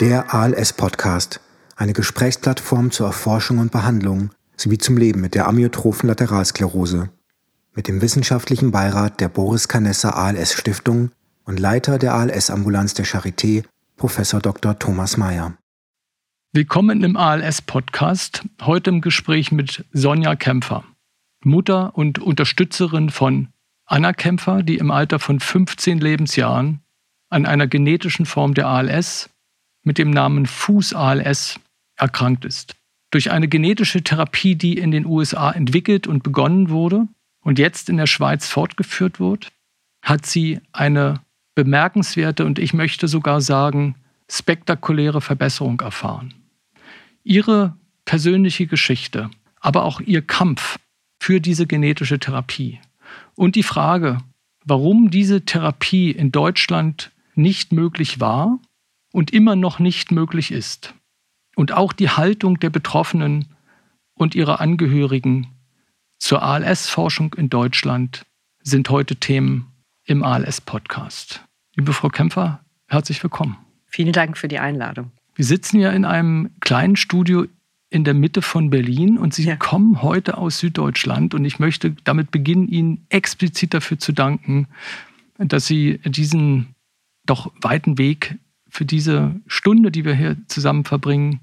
Der ALS-Podcast, eine Gesprächsplattform zur Erforschung und Behandlung sowie zum Leben mit der amyotrophen Lateralsklerose. Mit dem wissenschaftlichen Beirat der Boris Canessa ALS Stiftung und Leiter der ALS-Ambulanz der Charité, Prof. Dr. Thomas Mayer. Willkommen im ALS-Podcast, heute im Gespräch mit Sonja Kämpfer, Mutter und Unterstützerin von Anna Kämpfer, die im Alter von 15 Lebensjahren an einer genetischen Form der ALS mit dem Namen Fuß-ALS erkrankt ist. Durch eine genetische Therapie, die in den USA entwickelt und begonnen wurde und jetzt in der Schweiz fortgeführt wird, hat sie eine bemerkenswerte und ich möchte sogar sagen, spektakuläre Verbesserung erfahren. Ihre persönliche Geschichte, aber auch ihr Kampf für diese genetische Therapie und die Frage, warum diese Therapie in Deutschland nicht möglich war und immer noch nicht möglich ist. Und auch die Haltung der Betroffenen und ihrer Angehörigen zur ALS-Forschung in Deutschland sind heute Themen im ALS-Podcast. Liebe Frau Kämpfer, herzlich willkommen. Vielen Dank für die Einladung. Wir sitzen ja in einem kleinen Studio in der Mitte von Berlin und Sie ja. kommen heute aus Süddeutschland und ich möchte damit beginnen, Ihnen explizit dafür zu danken, dass Sie diesen doch weiten Weg für diese Stunde, die wir hier zusammen verbringen,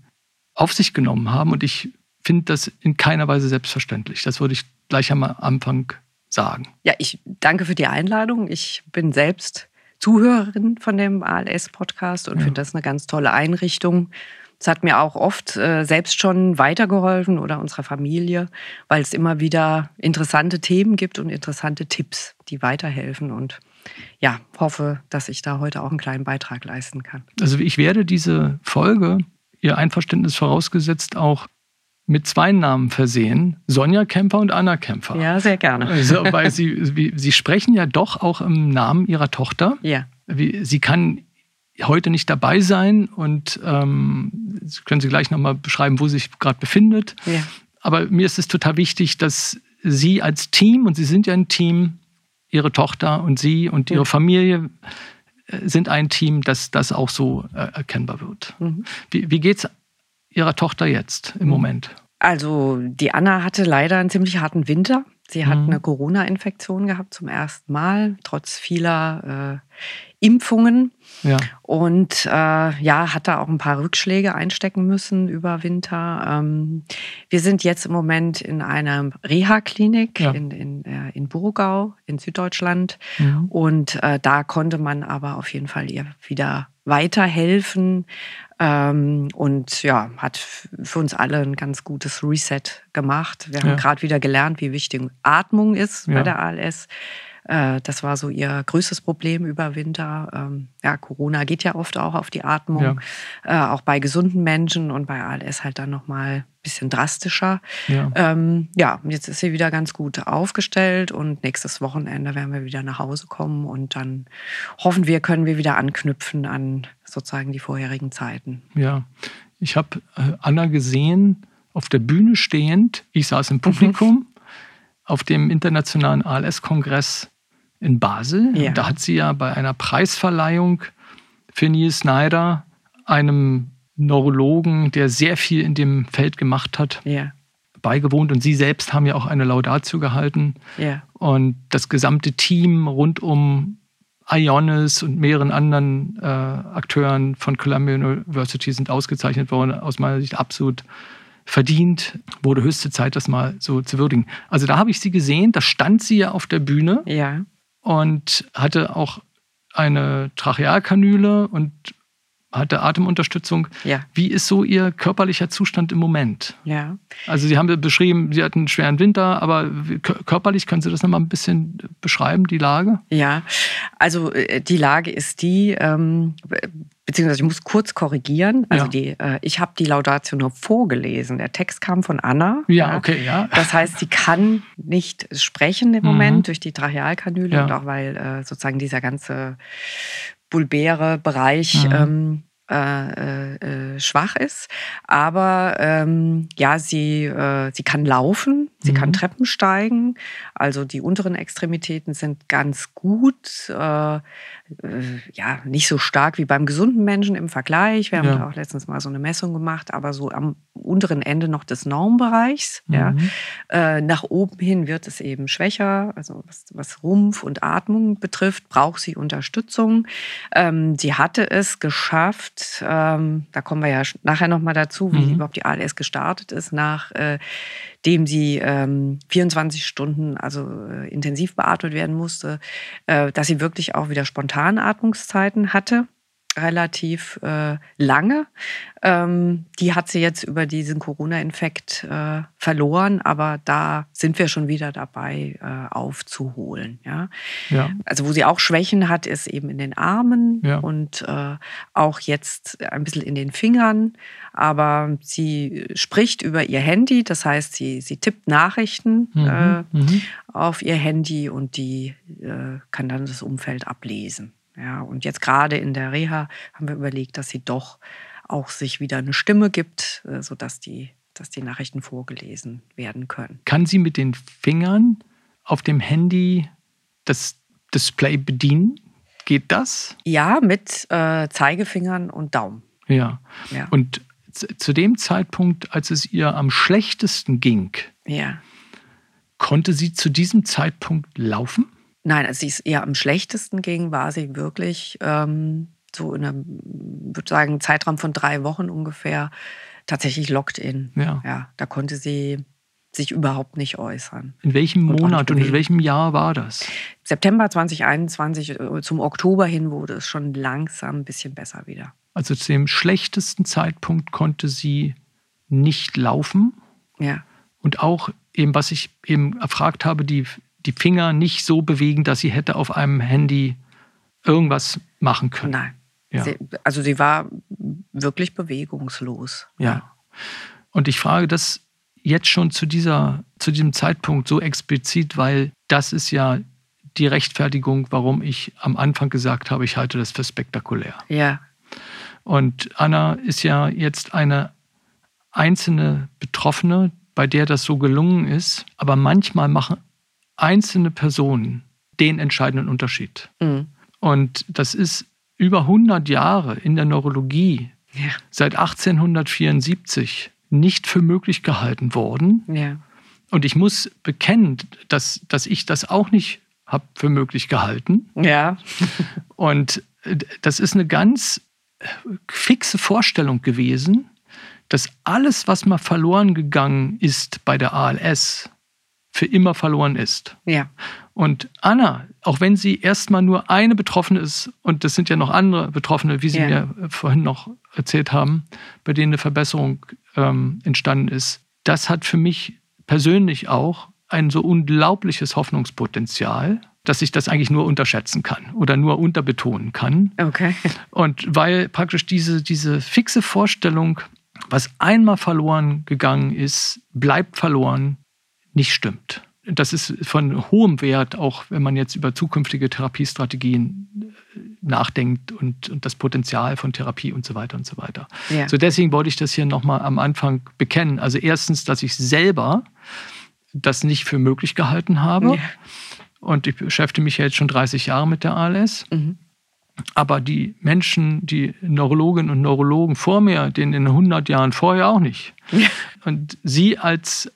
auf sich genommen haben. Und ich finde das in keiner Weise selbstverständlich. Das würde ich gleich am Anfang sagen. Ja, ich danke für die Einladung. Ich bin selbst Zuhörerin von dem ALS-Podcast und ja. finde das eine ganz tolle Einrichtung. Es hat mir auch oft äh, selbst schon weitergeholfen oder unserer Familie, weil es immer wieder interessante Themen gibt und interessante Tipps, die weiterhelfen. Und ja, hoffe, dass ich da heute auch einen kleinen Beitrag leisten kann. Also ich werde diese Folge, Ihr Einverständnis vorausgesetzt, auch mit zwei Namen versehen, Sonja Kämpfer und Anna Kämpfer. Ja, sehr gerne. Also, weil Sie, Sie sprechen ja doch auch im Namen Ihrer Tochter. Ja. Sie kann heute nicht dabei sein und ähm, können Sie gleich nochmal beschreiben, wo sie sich gerade befindet. Ja. Aber mir ist es total wichtig, dass Sie als Team, und Sie sind ja ein Team, ihre Tochter und sie und ihre Familie äh, sind ein Team, dass das auch so äh, erkennbar wird. Mhm. Wie, wie geht es Ihrer Tochter jetzt im mhm. Moment? Also die Anna hatte leider einen ziemlich harten Winter. Sie hat mhm. eine Corona-Infektion gehabt zum ersten Mal, trotz vieler äh, Impfungen. Ja. Und äh, ja, hat da auch ein paar Rückschläge einstecken müssen über Winter. Ähm, wir sind jetzt im Moment in einer Reha-Klinik ja. in, in, äh, in Burgau in Süddeutschland. Mhm. Und äh, da konnte man aber auf jeden Fall ihr wieder weiterhelfen. Ähm, und ja, hat für uns alle ein ganz gutes Reset gemacht. Wir haben ja. gerade wieder gelernt, wie wichtig Atmung ist ja. bei der ALS. Äh, das war so ihr größtes Problem über Winter. Ähm, ja, Corona geht ja oft auch auf die Atmung, ja. Äh, auch bei gesunden Menschen und bei ALS halt dann nochmal ein bisschen drastischer. Ja. Ähm, ja, jetzt ist sie wieder ganz gut aufgestellt und nächstes Wochenende werden wir wieder nach Hause kommen und dann hoffen wir, können wir wieder anknüpfen an sozusagen die vorherigen Zeiten. Ja, ich habe äh, Anna gesehen auf der Bühne stehend. Ich saß im Publikum. Mhm. Auf dem internationalen ALS-Kongress in Basel. Ja. Da hat sie ja bei einer Preisverleihung für Neil Snyder, einem Neurologen, der sehr viel in dem Feld gemacht hat, ja. beigewohnt. Und Sie selbst haben ja auch eine Laudatio gehalten. Ja. Und das gesamte Team rund um Ionis und mehreren anderen äh, Akteuren von Columbia University sind ausgezeichnet worden. Aus meiner Sicht absolut verdient. Wurde höchste Zeit, das mal so zu würdigen. Also da habe ich sie gesehen, da stand sie ja auf der Bühne. Ja und hatte auch eine Trachealkanüle und hatte Atemunterstützung. Ja. Wie ist so Ihr körperlicher Zustand im Moment? Ja. Also Sie haben beschrieben, Sie hatten einen schweren Winter, aber körperlich können Sie das nochmal ein bisschen beschreiben, die Lage? Ja, also äh, die Lage ist die, ähm, beziehungsweise ich muss kurz korrigieren. Also ja. die, äh, ich habe die Laudatio nur vorgelesen. Der Text kam von Anna. Ja, okay, ja. Das heißt, sie kann nicht sprechen im Moment mhm. durch die Trachealkanüle ja. und auch weil äh, sozusagen dieser ganze bulbäre Bereich mhm. ähm, äh, äh, schwach ist. Aber ähm, ja, sie, äh, sie kann laufen, sie mhm. kann Treppen steigen. Also die unteren Extremitäten sind ganz gut. Äh, ja, nicht so stark wie beim gesunden Menschen im Vergleich. Wir haben ja. auch letztens mal so eine Messung gemacht, aber so am unteren Ende noch des Normbereichs. Mhm. Ja. Äh, nach oben hin wird es eben schwächer. Also was, was Rumpf und Atmung betrifft, braucht sie Unterstützung. Ähm, sie hatte es geschafft, ähm, da kommen wir ja nachher nochmal dazu, wie mhm. überhaupt die ALS gestartet ist, nach äh, dem sie ähm, 24 Stunden also äh, intensiv beatmet werden musste, äh, dass sie wirklich auch wieder Spontanatmungszeiten hatte relativ äh, lange. Ähm, die hat sie jetzt über diesen Corona-Infekt äh, verloren, aber da sind wir schon wieder dabei, äh, aufzuholen. Ja? ja? Also wo sie auch Schwächen hat, ist eben in den Armen ja. und äh, auch jetzt ein bisschen in den Fingern. Aber sie spricht über ihr Handy, das heißt, sie, sie tippt Nachrichten mhm. Äh, mhm. auf ihr Handy und die äh, kann dann das Umfeld ablesen. Ja, und jetzt gerade in der Reha haben wir überlegt, dass sie doch auch sich wieder eine Stimme gibt, äh, sodass die, dass die Nachrichten vorgelesen werden können. Kann sie mit den Fingern auf dem Handy das Display bedienen? Geht das? Ja, mit äh, Zeigefingern und Daumen. Ja. ja. Und zu dem Zeitpunkt, als es ihr am schlechtesten ging, ja. konnte sie zu diesem Zeitpunkt laufen? Nein, als es ihr am schlechtesten ging, war sie wirklich ähm, so in einem, würde sagen, Zeitraum von drei Wochen ungefähr tatsächlich locked in. Ja. ja da konnte sie sich überhaupt nicht äußern. In welchem und Monat und in welchem Jahr war das? September 2021 äh, zum Oktober hin wurde es schon langsam ein bisschen besser wieder. Also zu dem schlechtesten Zeitpunkt konnte sie nicht laufen. Ja. Und auch eben, was ich eben erfragt habe, die die Finger nicht so bewegen, dass sie hätte auf einem Handy irgendwas machen können. Nein. Ja. Sie, also sie war wirklich bewegungslos. Ja. Und ich frage das jetzt schon zu, dieser, zu diesem Zeitpunkt so explizit, weil das ist ja die Rechtfertigung, warum ich am Anfang gesagt habe, ich halte das für spektakulär. Ja. Und Anna ist ja jetzt eine einzelne Betroffene, bei der das so gelungen ist. Aber manchmal machen einzelne Personen den entscheidenden Unterschied. Mhm. Und das ist über 100 Jahre in der Neurologie, ja. seit 1874, nicht für möglich gehalten worden. Ja. Und ich muss bekennen, dass, dass ich das auch nicht habe für möglich gehalten. Ja. Und äh, das ist eine ganz fixe Vorstellung gewesen, dass alles, was mal verloren gegangen ist bei der ALS, für immer verloren ist. Ja. Und Anna, auch wenn sie erstmal nur eine Betroffene ist, und das sind ja noch andere Betroffene, wie Sie ja. mir vorhin noch erzählt haben, bei denen eine Verbesserung ähm, entstanden ist, das hat für mich persönlich auch ein so unglaubliches Hoffnungspotenzial, dass ich das eigentlich nur unterschätzen kann oder nur unterbetonen kann. Okay. Und weil praktisch diese, diese fixe Vorstellung, was einmal verloren gegangen ist, bleibt verloren nicht stimmt. Das ist von hohem Wert, auch wenn man jetzt über zukünftige Therapiestrategien äh, nachdenkt und, und das Potenzial von Therapie und so weiter und so weiter. Ja. So deswegen wollte ich das hier nochmal am Anfang bekennen. Also erstens, dass ich selber das nicht für möglich gehalten habe. Ja. Und ich beschäftige mich ja jetzt schon 30 Jahre mit der ALS. Mhm. Aber die Menschen, die Neurologinnen und Neurologen vor mir, denen in 100 Jahren vorher auch nicht. Ja. Und Sie als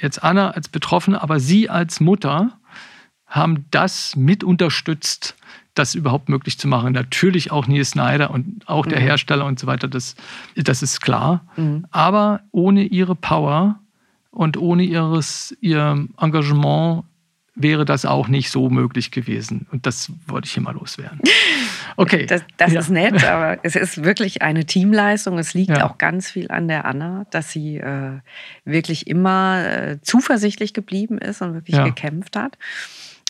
jetzt Anna als Betroffene, aber Sie als Mutter haben das mit unterstützt, das überhaupt möglich zu machen. Natürlich auch Nils Snyder und auch der mhm. Hersteller und so weiter, das, das ist klar. Mhm. Aber ohne ihre Power und ohne ihres, ihr Engagement wäre das auch nicht so möglich gewesen. Und das wollte ich hier mal loswerden. Okay. Das, das ja. ist nett, aber es ist wirklich eine Teamleistung. Es liegt ja. auch ganz viel an der Anna, dass sie äh, wirklich immer äh, zuversichtlich geblieben ist und wirklich ja. gekämpft hat.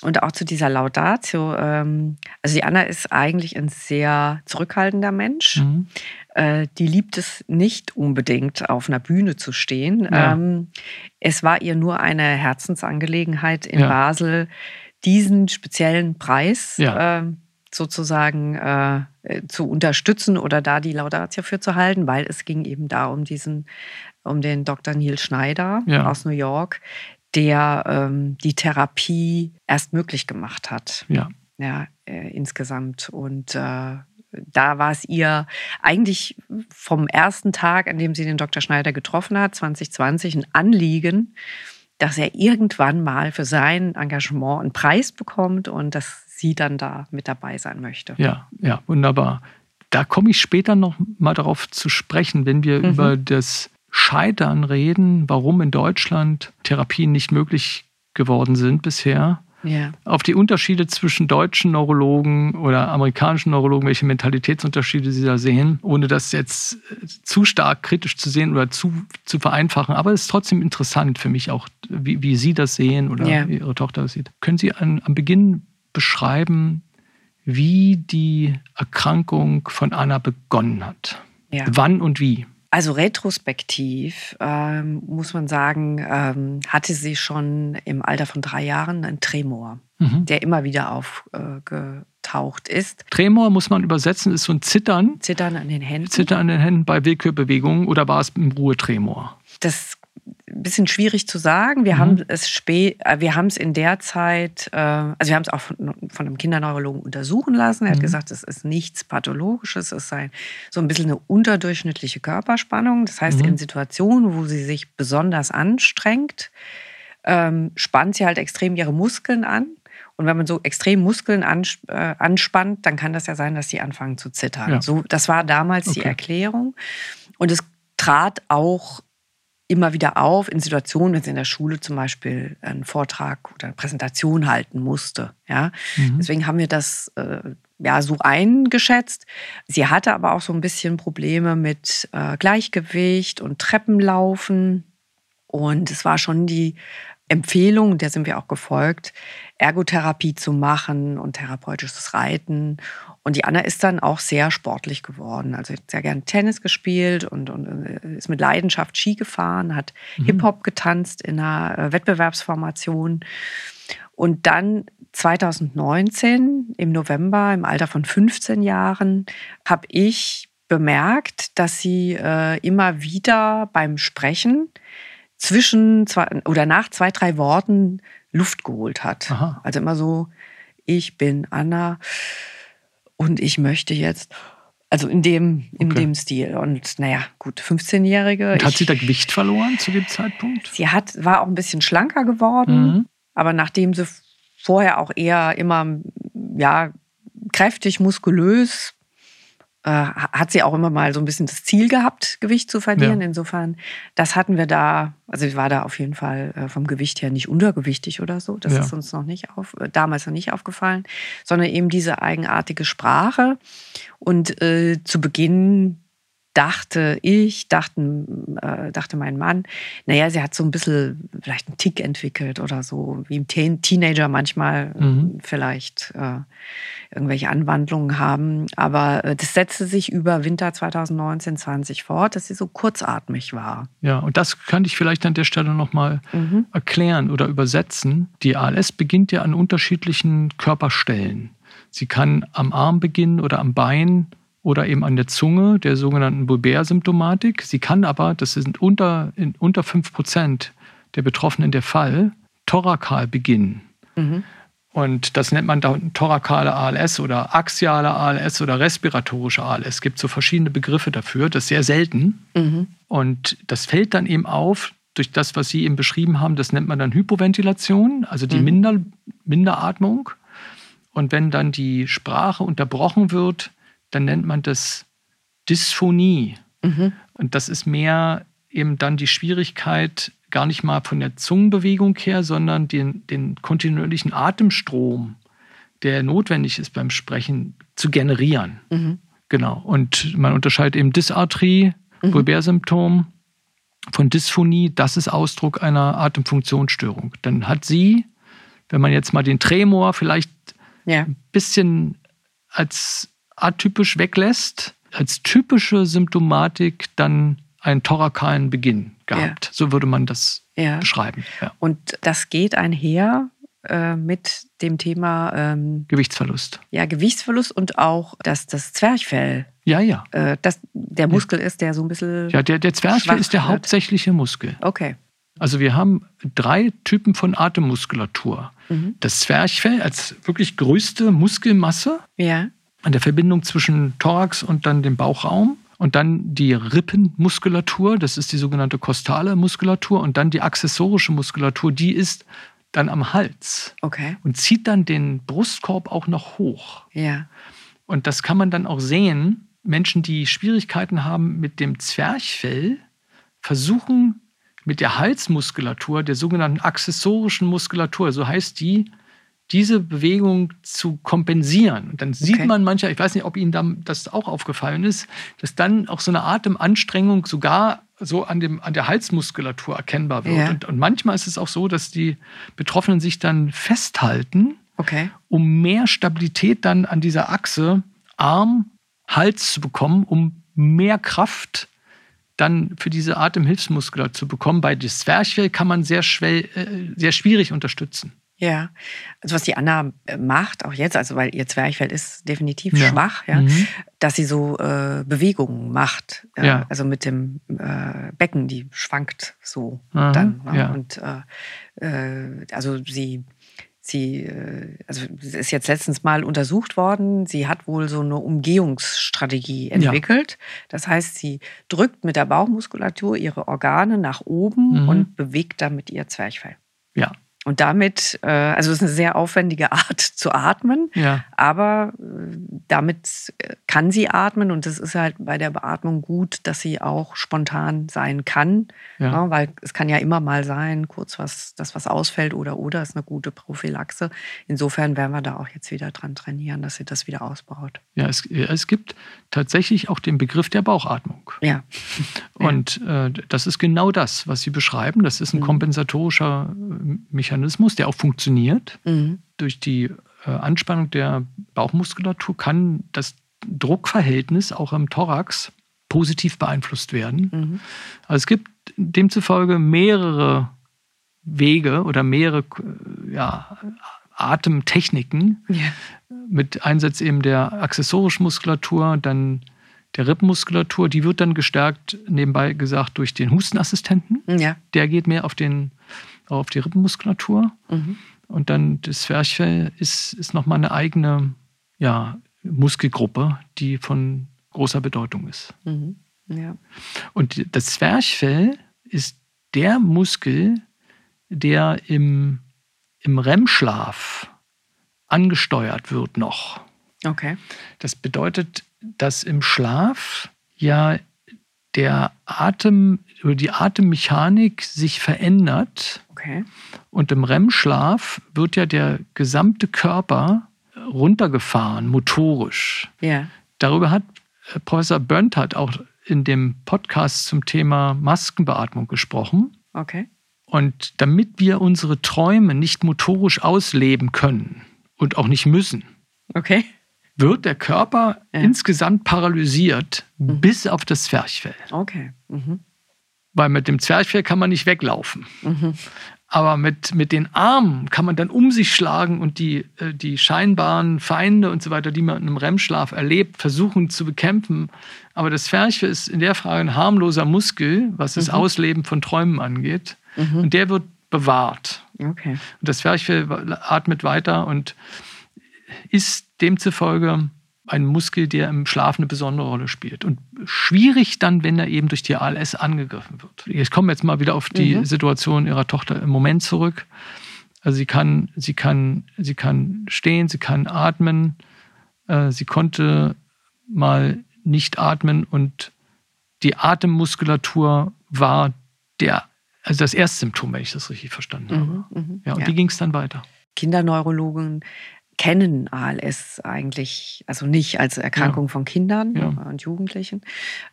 Und auch zu dieser Laudatio. Ähm, also die Anna ist eigentlich ein sehr zurückhaltender Mensch. Mhm. Äh, die liebt es nicht unbedingt, auf einer Bühne zu stehen. Ja. Ähm, es war ihr nur eine Herzensangelegenheit in ja. Basel, diesen speziellen Preis ja. äh, sozusagen äh, zu unterstützen oder da die Laudatio für zu halten, weil es ging eben da um diesen, um den Dr. Neil Schneider ja. aus New York, der ähm, die Therapie erst möglich gemacht hat. Ja. Ja, äh, insgesamt. Und äh, da war es ihr eigentlich vom ersten Tag, an dem sie den Dr. Schneider getroffen hat, 2020, ein Anliegen, dass er irgendwann mal für sein Engagement einen Preis bekommt und dass sie dann da mit dabei sein möchte. Ja, ja, wunderbar. Da komme ich später noch mal darauf zu sprechen, wenn wir mhm. über das Scheitern reden, warum in Deutschland Therapien nicht möglich geworden sind bisher. Ja. Auf die Unterschiede zwischen deutschen Neurologen oder amerikanischen Neurologen, welche Mentalitätsunterschiede sie da sehen, ohne das jetzt zu stark kritisch zu sehen oder zu, zu vereinfachen. Aber es ist trotzdem interessant für mich auch, wie, wie Sie das sehen oder ja. wie Ihre Tochter das sieht. Können Sie an, am Beginn beschreiben, wie die Erkrankung von Anna begonnen hat? Ja. Wann und wie? Also retrospektiv ähm, muss man sagen, ähm, hatte sie schon im Alter von drei Jahren einen Tremor, mhm. der immer wieder aufgetaucht äh, ist. Tremor muss man übersetzen, ist so ein Zittern. Zittern an den Händen. Zittern an den Händen bei Willkürbewegungen oder war es im Ruhetremor? Das bisschen schwierig zu sagen. Wir mhm. haben es spät, äh, wir haben es in der Zeit, äh, also wir haben es auch von, von einem Kinderneurologen untersuchen lassen. Er hat mhm. gesagt, es ist nichts Pathologisches, es sei so ein bisschen eine unterdurchschnittliche Körperspannung. Das heißt, mhm. in Situationen, wo sie sich besonders anstrengt, ähm, spannt sie halt extrem ihre Muskeln an. Und wenn man so extrem Muskeln äh, anspannt, dann kann das ja sein, dass sie anfangen zu zittern. Ja. So, das war damals okay. die Erklärung. Und es trat auch immer wieder auf in Situationen, wenn sie in der Schule zum Beispiel einen Vortrag oder eine Präsentation halten musste. Ja? Mhm. Deswegen haben wir das äh, ja so eingeschätzt. Sie hatte aber auch so ein bisschen Probleme mit äh, Gleichgewicht und Treppenlaufen. Und es war schon die Empfehlung, der sind wir auch gefolgt, Ergotherapie zu machen und therapeutisches Reiten. Und die Anna ist dann auch sehr sportlich geworden. Also hat sehr gerne Tennis gespielt und, und äh, ist mit Leidenschaft Ski gefahren, hat mhm. Hip-Hop getanzt in einer äh, Wettbewerbsformation. Und dann 2019 im November, im Alter von 15 Jahren, habe ich bemerkt, dass sie äh, immer wieder beim Sprechen zwischen zwei oder nach zwei, drei Worten Luft geholt hat. Aha. Also immer so, ich bin Anna und ich möchte jetzt, also in dem, in okay. dem Stil. Und naja, gut, 15-Jährige. hat sie da Gewicht verloren zu dem Zeitpunkt? Sie hat, war auch ein bisschen schlanker geworden, mhm. aber nachdem sie vorher auch eher immer, ja, kräftig, muskulös äh, hat sie auch immer mal so ein bisschen das Ziel gehabt, Gewicht zu verlieren. Ja. Insofern, das hatten wir da, also ich war da auf jeden Fall äh, vom Gewicht her nicht untergewichtig oder so. Das ja. ist uns noch nicht auf, äh, damals noch nicht aufgefallen, sondern eben diese eigenartige Sprache. Und äh, zu Beginn dachte ich, dachten, äh, dachte mein Mann, naja, sie hat so ein bisschen vielleicht einen Tick entwickelt oder so, wie im Teen Teenager manchmal mhm. vielleicht äh, irgendwelche Anwandlungen haben. Aber äh, das setzte sich über Winter 2019, 20 fort, dass sie so kurzatmig war. Ja, und das könnte ich vielleicht an der Stelle nochmal mhm. erklären oder übersetzen. Die ALS beginnt ja an unterschiedlichen Körperstellen. Sie kann am Arm beginnen oder am Bein oder eben an der Zunge, der sogenannten Bulbär-Symptomatik. Sie kann aber, das sind unter, in, unter 5% der Betroffenen der Fall, thorakal beginnen. Mhm. Und das nennt man dann thorakale ALS oder axiale ALS oder respiratorische ALS. Es gibt so verschiedene Begriffe dafür. Das ist sehr selten. Mhm. Und das fällt dann eben auf durch das, was Sie eben beschrieben haben. Das nennt man dann Hypoventilation, also die mhm. Minder, Minderatmung. Und wenn dann die Sprache unterbrochen wird, dann nennt man das Dysphonie. Mhm. Und das ist mehr eben dann die Schwierigkeit, gar nicht mal von der Zungenbewegung her, sondern den, den kontinuierlichen Atemstrom, der notwendig ist beim Sprechen, zu generieren. Mhm. Genau. Und man unterscheidet eben Dysarthrie, mhm. Vulbärsymptom, von Dysphonie. Das ist Ausdruck einer Atemfunktionsstörung. Dann hat sie, wenn man jetzt mal den Tremor vielleicht ja. ein bisschen als atypisch weglässt, als typische Symptomatik dann einen thorakalen Beginn gehabt. Ja. So würde man das ja. beschreiben. Ja. Und das geht einher äh, mit dem Thema ähm, Gewichtsverlust. Ja, Gewichtsverlust und auch, dass das Zwerchfell ja, ja. Äh, das der Muskel ist, der so ein bisschen. Ja, der, der Zwerchfell ist der wird. hauptsächliche Muskel. Okay. Also wir haben drei Typen von Atemmuskulatur. Mhm. Das Zwerchfell als wirklich größte Muskelmasse ja. An der Verbindung zwischen Thorax und dann dem Bauchraum. Und dann die Rippenmuskulatur, das ist die sogenannte kostale Muskulatur. Und dann die accessorische Muskulatur, die ist dann am Hals. Okay. Und zieht dann den Brustkorb auch noch hoch. Ja. Und das kann man dann auch sehen. Menschen, die Schwierigkeiten haben mit dem Zwerchfell, versuchen mit der Halsmuskulatur, der sogenannten accessorischen Muskulatur, so heißt die, diese Bewegung zu kompensieren. Und dann sieht okay. man mancher, ich weiß nicht, ob Ihnen das auch aufgefallen ist, dass dann auch so eine Atemanstrengung sogar so an, dem, an der Halsmuskulatur erkennbar wird. Ja. Und, und, manchmal ist es auch so, dass die Betroffenen sich dann festhalten, okay. um mehr Stabilität dann an dieser Achse Arm, Hals zu bekommen, um mehr Kraft dann für diese Atemhilfsmuskulatur zu bekommen. Bei das Zwerchfell kann man sehr, schwer, äh, sehr schwierig unterstützen. Ja, also was die Anna äh, macht, auch jetzt, also weil ihr Zwerchfell ist definitiv ja. schwach, ja, mhm. dass sie so äh, Bewegungen macht. Äh, ja. Also mit dem äh, Becken, die schwankt so Aha, dann. Ne? Ja. Und äh, äh, also sie Sie, also ist jetzt letztens mal untersucht worden. Sie hat wohl so eine Umgehungsstrategie entwickelt. Das heißt, sie drückt mit der Bauchmuskulatur ihre Organe nach oben mhm. und bewegt damit ihr Zwerchfell. Ja. Und damit, äh, also es ist eine sehr aufwendige Art zu atmen, ja. aber äh, damit äh, kann sie atmen und es ist halt bei der Beatmung gut, dass sie auch spontan sein kann, ja. Ja, ne, weil es kann ja immer mal sein, kurz was, dass was ausfällt oder oder ist eine gute Prophylaxe. Insofern werden wir da auch jetzt wieder dran trainieren, dass sie das wieder ausbaut. Ja, es, es gibt tatsächlich auch den Begriff der Bauchatmung. Ja. Und äh, das ist genau das, was Sie beschreiben. Das ist ein mhm. kompensatorischer Mechanismus Mechanismus, der auch funktioniert. Mhm. Durch die äh, Anspannung der Bauchmuskulatur kann das Druckverhältnis auch im Thorax positiv beeinflusst werden. Mhm. Also es gibt demzufolge mehrere Wege oder mehrere ja, Atemtechniken ja. mit Einsatz eben der accessorischen Muskulatur, dann der Rippenmuskulatur, die wird dann gestärkt, nebenbei gesagt, durch den Hustenassistenten. Ja. Der geht mehr auf den auf die Rippenmuskulatur. Mhm. Und dann das Zwerchfell ist, ist nochmal eine eigene ja, Muskelgruppe, die von großer Bedeutung ist. Mhm. Ja. Und das Zwerchfell ist der Muskel, der im, im REM-Schlaf angesteuert wird noch. Okay. Das bedeutet, dass im Schlaf ja der Atem oder die Atemmechanik sich verändert. Okay. Und im REM-Schlaf wird ja der gesamte Körper runtergefahren, motorisch. Ja. Darüber hat äh, Professor Berndt auch in dem Podcast zum Thema Maskenbeatmung gesprochen. Okay. Und damit wir unsere Träume nicht motorisch ausleben können und auch nicht müssen, okay wird der Körper ja. insgesamt paralysiert mhm. bis auf das Zwerchfell. Okay. Mhm. Weil mit dem Zwerchfell kann man nicht weglaufen. Mhm. Aber mit, mit den Armen kann man dann um sich schlagen und die, äh, die scheinbaren Feinde und so weiter, die man im REM-Schlaf erlebt, versuchen zu bekämpfen. Aber das Zwerchfell ist in der Frage ein harmloser Muskel, was das mhm. Ausleben von Träumen angeht. Mhm. Und der wird bewahrt. Okay. Und das Zwerchfell atmet weiter und ist demzufolge ein Muskel, der im Schlaf eine besondere Rolle spielt. Und schwierig dann, wenn er eben durch die ALS angegriffen wird. Ich komme jetzt mal wieder auf die mhm. Situation ihrer Tochter im Moment zurück. Also sie kann, sie kann, sie kann stehen, sie kann atmen. Äh, sie konnte mal nicht atmen und die Atemmuskulatur war der, also das erste Symptom, wenn ich das richtig verstanden habe. Mhm, mhm. ja, und ja. wie ging es dann weiter? Kinderneurologen kennen ALS eigentlich, also nicht als Erkrankung ja. von Kindern ja. und Jugendlichen.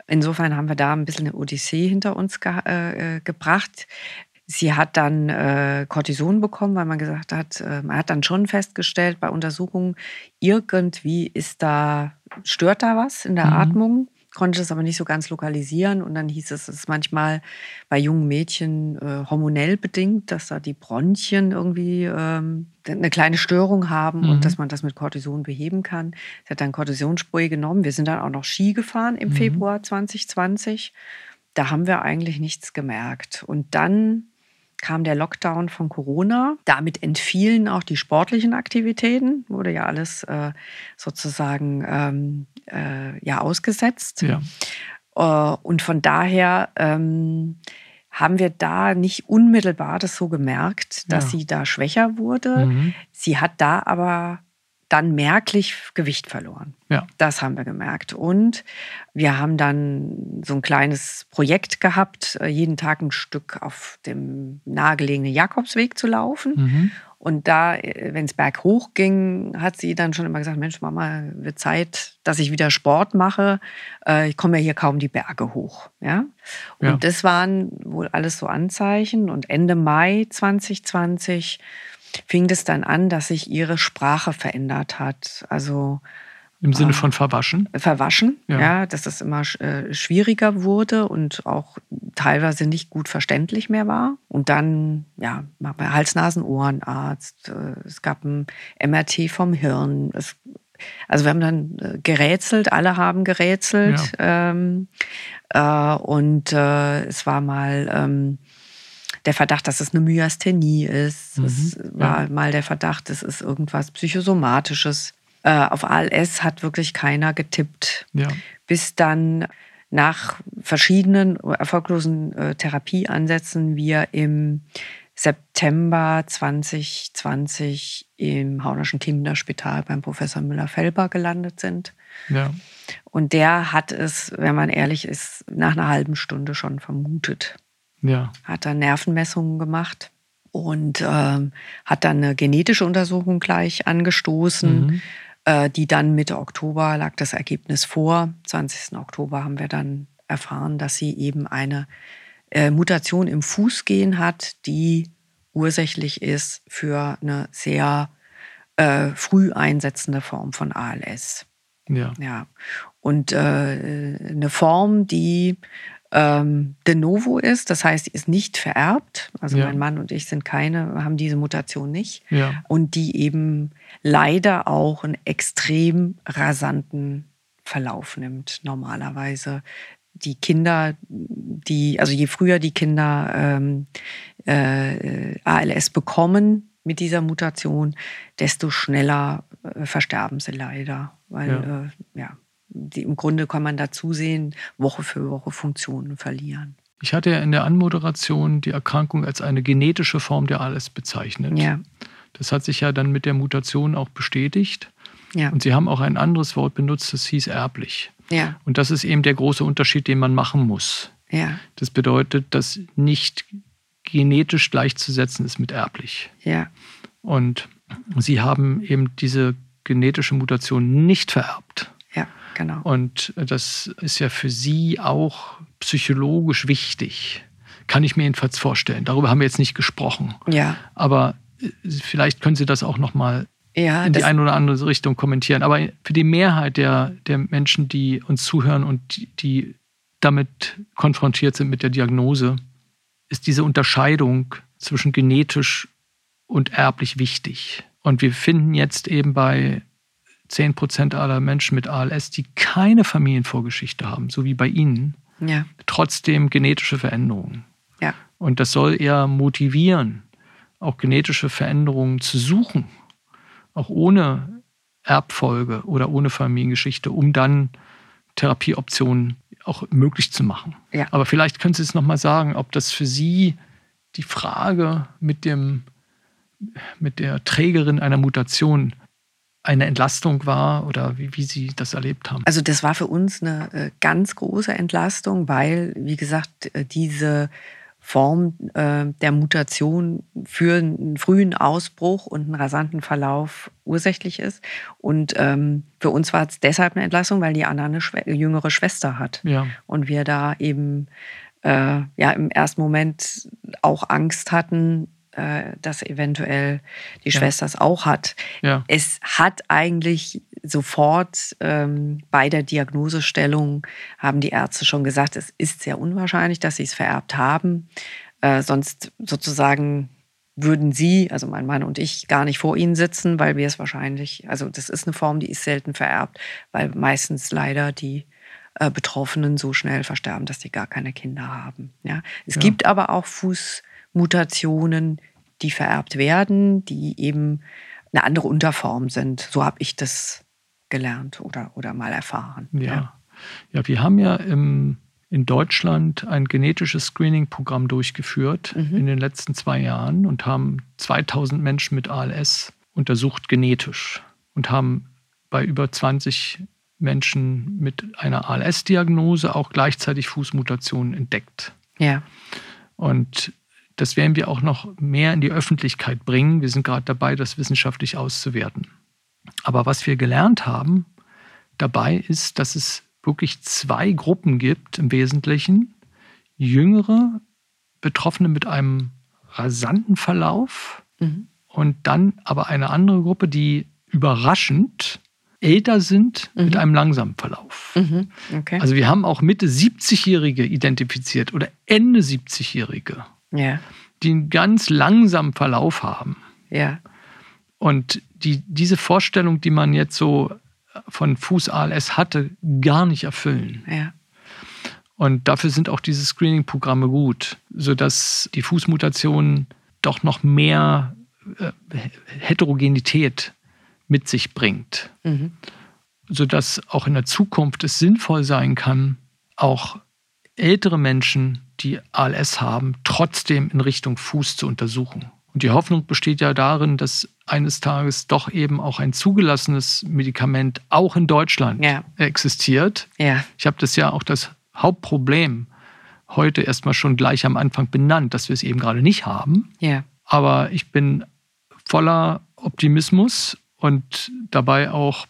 Insofern haben wir da ein bisschen eine Odyssee hinter uns ge äh, äh, gebracht. Sie hat dann äh, Cortison bekommen, weil man gesagt hat, äh, man hat dann schon festgestellt bei Untersuchungen, irgendwie ist da, stört da was in der mhm. Atmung. Konnte es aber nicht so ganz lokalisieren. Und dann hieß es, es ist manchmal bei jungen Mädchen äh, hormonell bedingt, dass da die Bronchien irgendwie ähm, eine kleine Störung haben mhm. und dass man das mit Cortison beheben kann. Sie hat dann Cortisonspray genommen. Wir sind dann auch noch Ski gefahren im mhm. Februar 2020. Da haben wir eigentlich nichts gemerkt. Und dann kam der Lockdown von Corona. Damit entfielen auch die sportlichen Aktivitäten, wurde ja alles äh, sozusagen ähm, äh, ja ausgesetzt. Ja. Äh, und von daher ähm, haben wir da nicht unmittelbar das so gemerkt, dass ja. sie da schwächer wurde. Mhm. Sie hat da aber dann merklich Gewicht verloren. Ja. Das haben wir gemerkt. Und wir haben dann so ein kleines Projekt gehabt, äh, jeden Tag ein Stück auf dem nahegelegenen Jakobsweg zu laufen. Mhm. Und da, äh, wenn es berghoch ging, hat sie dann schon immer gesagt, Mensch, Mama, wird Zeit, dass ich wieder Sport mache. Äh, ich komme ja hier kaum die Berge hoch. Ja? Und ja. das waren wohl alles so Anzeichen. Und Ende Mai 2020 fing es dann an, dass sich ihre Sprache verändert hat. Also im Sinne von verwaschen? Verwaschen, ja, ja dass es immer äh, schwieriger wurde und auch teilweise nicht gut verständlich mehr war. Und dann, ja, Hals-Nasen-Ohrenarzt, äh, es gab ein MRT vom Hirn. Es, also wir haben dann äh, gerätselt, alle haben gerätselt. Ja. Ähm, äh, und es war mal ähm, der Verdacht, dass es eine Myasthenie ist. Mhm, es war ja. mal der Verdacht, es ist irgendwas Psychosomatisches. Äh, auf ALS hat wirklich keiner getippt. Ja. Bis dann nach verschiedenen erfolglosen äh, Therapieansätzen wir im September 2020 im Haunerschen Kinderspital beim Professor Müller-Felber gelandet sind. Ja. Und der hat es, wenn man ehrlich ist, nach einer halben Stunde schon vermutet. Ja. Hat dann Nervenmessungen gemacht und ähm, hat dann eine genetische Untersuchung gleich angestoßen. Mhm. Äh, die dann Mitte Oktober lag das Ergebnis vor. 20. Oktober haben wir dann erfahren, dass sie eben eine äh, Mutation im Fußgehen hat, die ursächlich ist für eine sehr äh, früh einsetzende Form von ALS. Ja. ja. Und äh, eine Form, die ähm, de novo ist, das heißt, die ist nicht vererbt. Also ja. mein Mann und ich sind keine, haben diese Mutation nicht. Ja. Und die eben leider auch einen extrem rasanten Verlauf nimmt, normalerweise. Die Kinder, die, also je früher die Kinder ähm, äh, ALS bekommen mit dieser Mutation, desto schneller äh, versterben sie leider. Weil, ja, äh, ja die, im Grunde kann man da zusehen, Woche für Woche Funktionen verlieren. Ich hatte ja in der Anmoderation die Erkrankung als eine genetische Form der ALS bezeichnet. Ja. Das hat sich ja dann mit der Mutation auch bestätigt. Ja. Und Sie haben auch ein anderes Wort benutzt, das hieß erblich. Ja. Und das ist eben der große Unterschied, den man machen muss. Ja. Das bedeutet, dass nicht genetisch gleichzusetzen ist mit erblich. Ja. Und Sie haben eben diese genetische Mutation nicht vererbt. Ja. Genau. Und das ist ja für Sie auch psychologisch wichtig. Kann ich mir jedenfalls vorstellen. Darüber haben wir jetzt nicht gesprochen. Ja. Aber äh, vielleicht können Sie das auch nochmal ja, in die eine oder andere Richtung kommentieren. Aber für die Mehrheit der, der Menschen, die uns zuhören und die, die damit konfrontiert sind mit der Diagnose, ist diese Unterscheidung zwischen genetisch und erblich wichtig. Und wir finden jetzt eben bei 10 Prozent aller Menschen mit ALS, die keine Familienvorgeschichte haben, so wie bei Ihnen, ja. trotzdem genetische Veränderungen. Ja. Und das soll eher motivieren, auch genetische Veränderungen zu suchen, auch ohne Erbfolge oder ohne Familiengeschichte, um dann Therapieoptionen auch möglich zu machen. Ja. Aber vielleicht können Sie es nochmal sagen, ob das für Sie die Frage mit, dem, mit der Trägerin einer Mutation eine Entlastung war oder wie, wie Sie das erlebt haben? Also das war für uns eine äh, ganz große Entlastung, weil, wie gesagt, äh, diese Form äh, der Mutation für einen frühen Ausbruch und einen rasanten Verlauf ursächlich ist. Und ähm, für uns war es deshalb eine Entlassung, weil die Anna eine jüngere Schwester hat. Ja. Und wir da eben äh, ja im ersten Moment auch Angst hatten, äh, dass eventuell die ja. Schwester es auch hat. Ja. Es hat eigentlich sofort ähm, bei der Diagnosestellung haben die Ärzte schon gesagt, es ist sehr unwahrscheinlich, dass sie es vererbt haben. Äh, sonst sozusagen würden Sie, also mein Mann und ich, gar nicht vor Ihnen sitzen, weil wir es wahrscheinlich, also das ist eine Form, die ist selten vererbt, weil meistens leider die äh, Betroffenen so schnell versterben, dass sie gar keine Kinder haben. Ja? Es ja. gibt aber auch Fußmutationen, die vererbt werden, die eben eine andere Unterform sind. So habe ich das gelernt oder, oder mal erfahren. Ja. ja, ja wir haben ja im in Deutschland ein genetisches Screening-Programm durchgeführt mhm. in den letzten zwei Jahren und haben 2000 Menschen mit ALS untersucht genetisch und haben bei über 20 Menschen mit einer ALS-Diagnose auch gleichzeitig Fußmutationen entdeckt. Ja. Und das werden wir auch noch mehr in die Öffentlichkeit bringen. Wir sind gerade dabei, das wissenschaftlich auszuwerten. Aber was wir gelernt haben dabei ist, dass es wirklich zwei Gruppen gibt im Wesentlichen. Jüngere Betroffene mit einem rasanten Verlauf mhm. und dann aber eine andere Gruppe, die überraschend älter sind mhm. mit einem langsamen Verlauf. Mhm. Okay. Also wir haben auch Mitte 70-Jährige identifiziert oder Ende 70-Jährige, ja. die einen ganz langsamen Verlauf haben. Ja. Und die, diese Vorstellung, die man jetzt so von Fuß-ALS hatte, gar nicht erfüllen. Ja. Und dafür sind auch diese Screening-Programme gut, sodass die Fußmutation doch noch mehr äh, Heterogenität mit sich bringt. Mhm. Sodass auch in der Zukunft es sinnvoll sein kann, auch ältere Menschen, die ALS haben, trotzdem in Richtung Fuß zu untersuchen. Und die Hoffnung besteht ja darin, dass eines Tages doch eben auch ein zugelassenes Medikament auch in Deutschland ja. existiert. Ja. Ich habe das ja auch das Hauptproblem heute erstmal schon gleich am Anfang benannt, dass wir es eben gerade nicht haben. Ja. Aber ich bin voller Optimismus und dabei auch,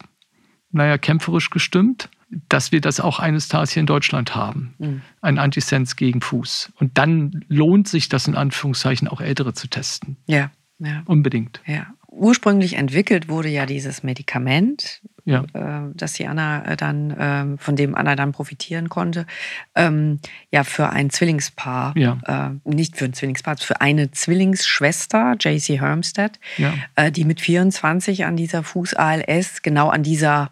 naja, kämpferisch gestimmt, dass wir das auch eines Tages hier in Deutschland haben. Mhm. Ein Antisens gegen Fuß. Und dann lohnt sich das in Anführungszeichen auch Ältere zu testen. Ja. Ja. Unbedingt. Ja. Ursprünglich entwickelt wurde ja dieses Medikament, ja. äh, das die Anna äh, dann, äh, von dem Anna dann profitieren konnte, ähm, ja für ein Zwillingspaar, ja. Äh, nicht für ein Zwillingspaar, für eine Zwillingsschwester, JC Hermstead, ja. Äh, die mit 24 an dieser Fuß-ALS, genau an dieser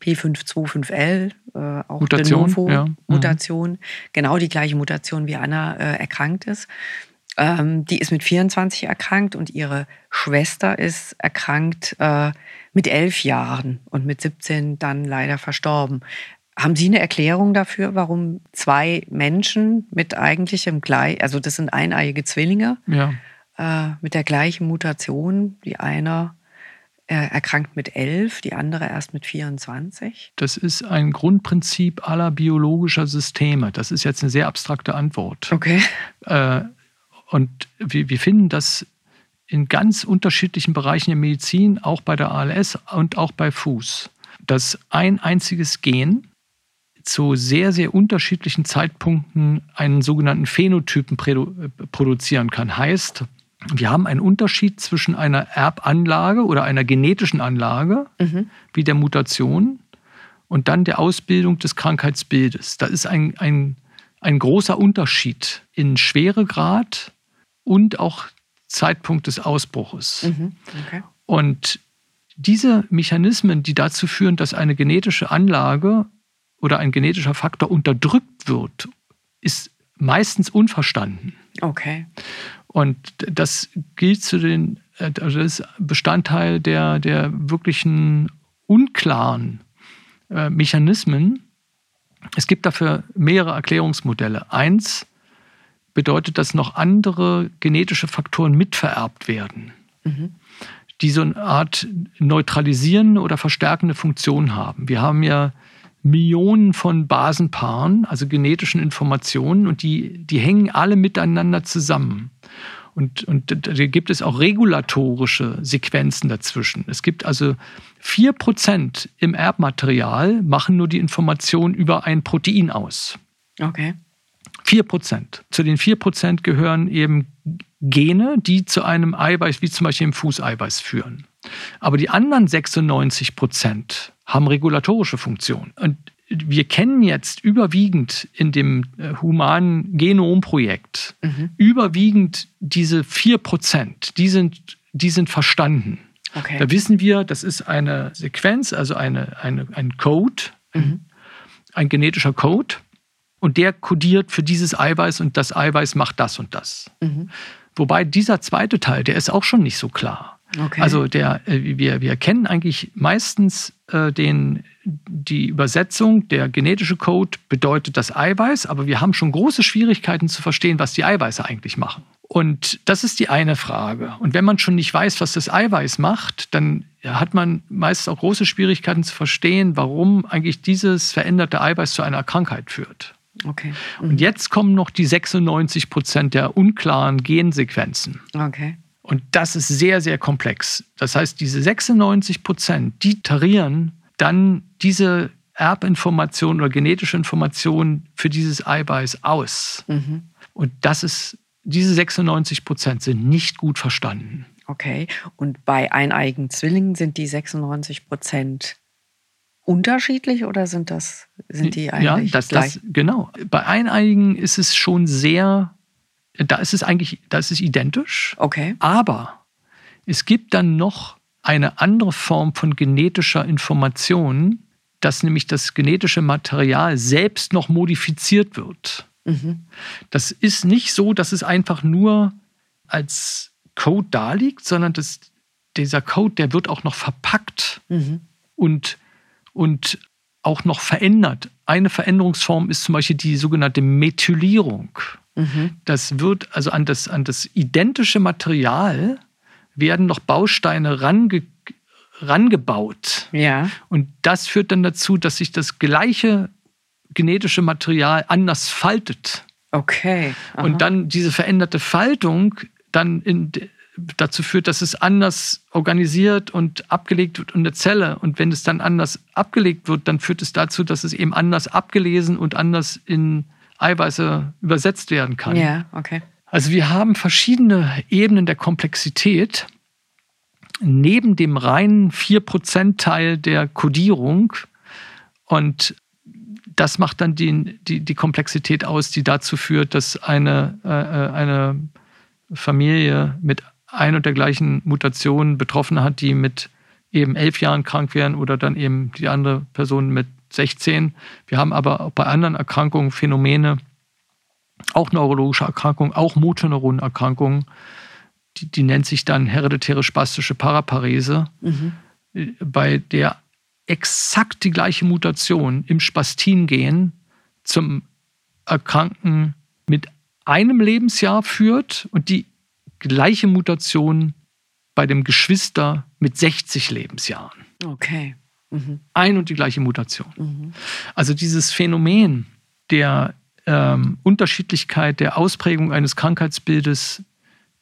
P525L, äh, auch Mutation, Novo ja. Mhm. Mutation, genau die gleiche Mutation wie Anna erkrankt ist. Ähm, die ist mit 24 erkrankt und ihre Schwester ist erkrankt äh, mit elf Jahren und mit 17 dann leider verstorben. Haben Sie eine Erklärung dafür, warum zwei Menschen mit eigentlichem gleich, also das sind eineiige Zwillinge, ja. äh, mit der gleichen Mutation, die eine äh, erkrankt mit elf, die andere erst mit 24? Das ist ein Grundprinzip aller biologischer Systeme. Das ist jetzt eine sehr abstrakte Antwort. Okay. Äh, und wir, wir finden das in ganz unterschiedlichen Bereichen der Medizin, auch bei der ALS und auch bei Fuß, dass ein einziges Gen zu sehr, sehr unterschiedlichen Zeitpunkten einen sogenannten Phänotypen produzieren kann. Heißt, wir haben einen Unterschied zwischen einer Erbanlage oder einer genetischen Anlage, mhm. wie der Mutation, und dann der Ausbildung des Krankheitsbildes. Da ist ein, ein, ein großer Unterschied in Schweregrad und auch Zeitpunkt des Ausbruches. Mhm. Okay. Und diese Mechanismen, die dazu führen, dass eine genetische Anlage oder ein genetischer Faktor unterdrückt wird, ist meistens unverstanden. Okay. Und das gilt zu den, äh, also das ist Bestandteil der, der wirklichen unklaren äh, Mechanismen. Es gibt dafür mehrere Erklärungsmodelle. Eins bedeutet, dass noch andere genetische Faktoren mitvererbt werden, mhm. die so eine Art neutralisierende oder verstärkende Funktion haben. Wir haben ja Millionen von Basenpaaren, also genetischen Informationen, und die, die hängen alle miteinander zusammen. Und, und da gibt es auch regulatorische Sequenzen dazwischen. Es gibt also 4% im Erbmaterial machen nur die Information über ein Protein aus. Okay. 4 Prozent. Zu den 4 Prozent gehören eben Gene, die zu einem Eiweiß, wie zum Beispiel im Fußeiweiß führen. Aber die anderen 96 Prozent haben regulatorische Funktionen. Und wir kennen jetzt überwiegend in dem äh, humanen Genomprojekt mhm. überwiegend diese 4 Prozent, die sind, die sind verstanden. Okay. Da wissen wir, das ist eine Sequenz, also eine, eine, ein Code, mhm. ein genetischer Code. Und der kodiert für dieses Eiweiß und das Eiweiß macht das und das. Mhm. Wobei dieser zweite Teil, der ist auch schon nicht so klar. Okay. Also der, äh, wir, wir kennen eigentlich meistens äh, den, die Übersetzung, der genetische Code bedeutet das Eiweiß, aber wir haben schon große Schwierigkeiten zu verstehen, was die Eiweiße eigentlich machen. Und das ist die eine Frage. Und wenn man schon nicht weiß, was das Eiweiß macht, dann hat man meist auch große Schwierigkeiten zu verstehen, warum eigentlich dieses veränderte Eiweiß zu einer Krankheit führt. Okay. Mhm. Und jetzt kommen noch die 96 Prozent der unklaren Gensequenzen. Okay. Und das ist sehr, sehr komplex. Das heißt, diese 96 Prozent, die tarieren dann diese Erbinformation oder genetische Information für dieses Eiweiß aus. Mhm. Und das ist diese 96 Prozent sind nicht gut verstanden. Okay. Und bei eineigen Zwillingen sind die 96 Prozent unterschiedlich oder sind das sind die eigentlich ja, das, gleich? Das, genau. Bei eineigen ist es schon sehr, da ist es eigentlich, da ist es identisch. Okay. Aber es gibt dann noch eine andere Form von genetischer Information, dass nämlich das genetische Material selbst noch modifiziert wird. Mhm. Das ist nicht so, dass es einfach nur als Code da liegt, sondern das, dieser Code, der wird auch noch verpackt mhm. und, und auch noch verändert. Eine Veränderungsform ist zum Beispiel die sogenannte Methylierung. Mhm. Das wird also an das, an das identische Material werden noch Bausteine range, rangebaut. Ja. Und das führt dann dazu, dass sich das gleiche genetische Material anders faltet. Okay. Aha. Und dann diese veränderte Faltung dann in, dazu führt, dass es anders organisiert und abgelegt wird in der Zelle. Und wenn es dann anders abgelegt wird, dann führt es dazu, dass es eben anders abgelesen und anders in Eiweiße übersetzt werden kann. Ja, okay. Also wir haben verschiedene Ebenen der Komplexität. Neben dem reinen 4%-Teil der Kodierung und das macht dann die, die, die Komplexität aus, die dazu führt, dass eine, äh, äh, eine Familie mit ein und der gleichen Mutation betroffen hat, die mit eben elf Jahren krank wären oder dann eben die andere Person mit 16. Wir haben aber auch bei anderen Erkrankungen Phänomene, auch neurologische Erkrankungen, auch Motorneuronenerkrankungen, die, die nennt sich dann hereditäre spastische Paraparese, mhm. bei der exakt die gleiche Mutation im Spastin-Gen zum Erkranken mit einem Lebensjahr führt und die gleiche Mutation bei dem Geschwister mit 60 Lebensjahren. Okay. Mhm. Ein und die gleiche Mutation. Mhm. Also dieses Phänomen der ähm, Unterschiedlichkeit der Ausprägung eines Krankheitsbildes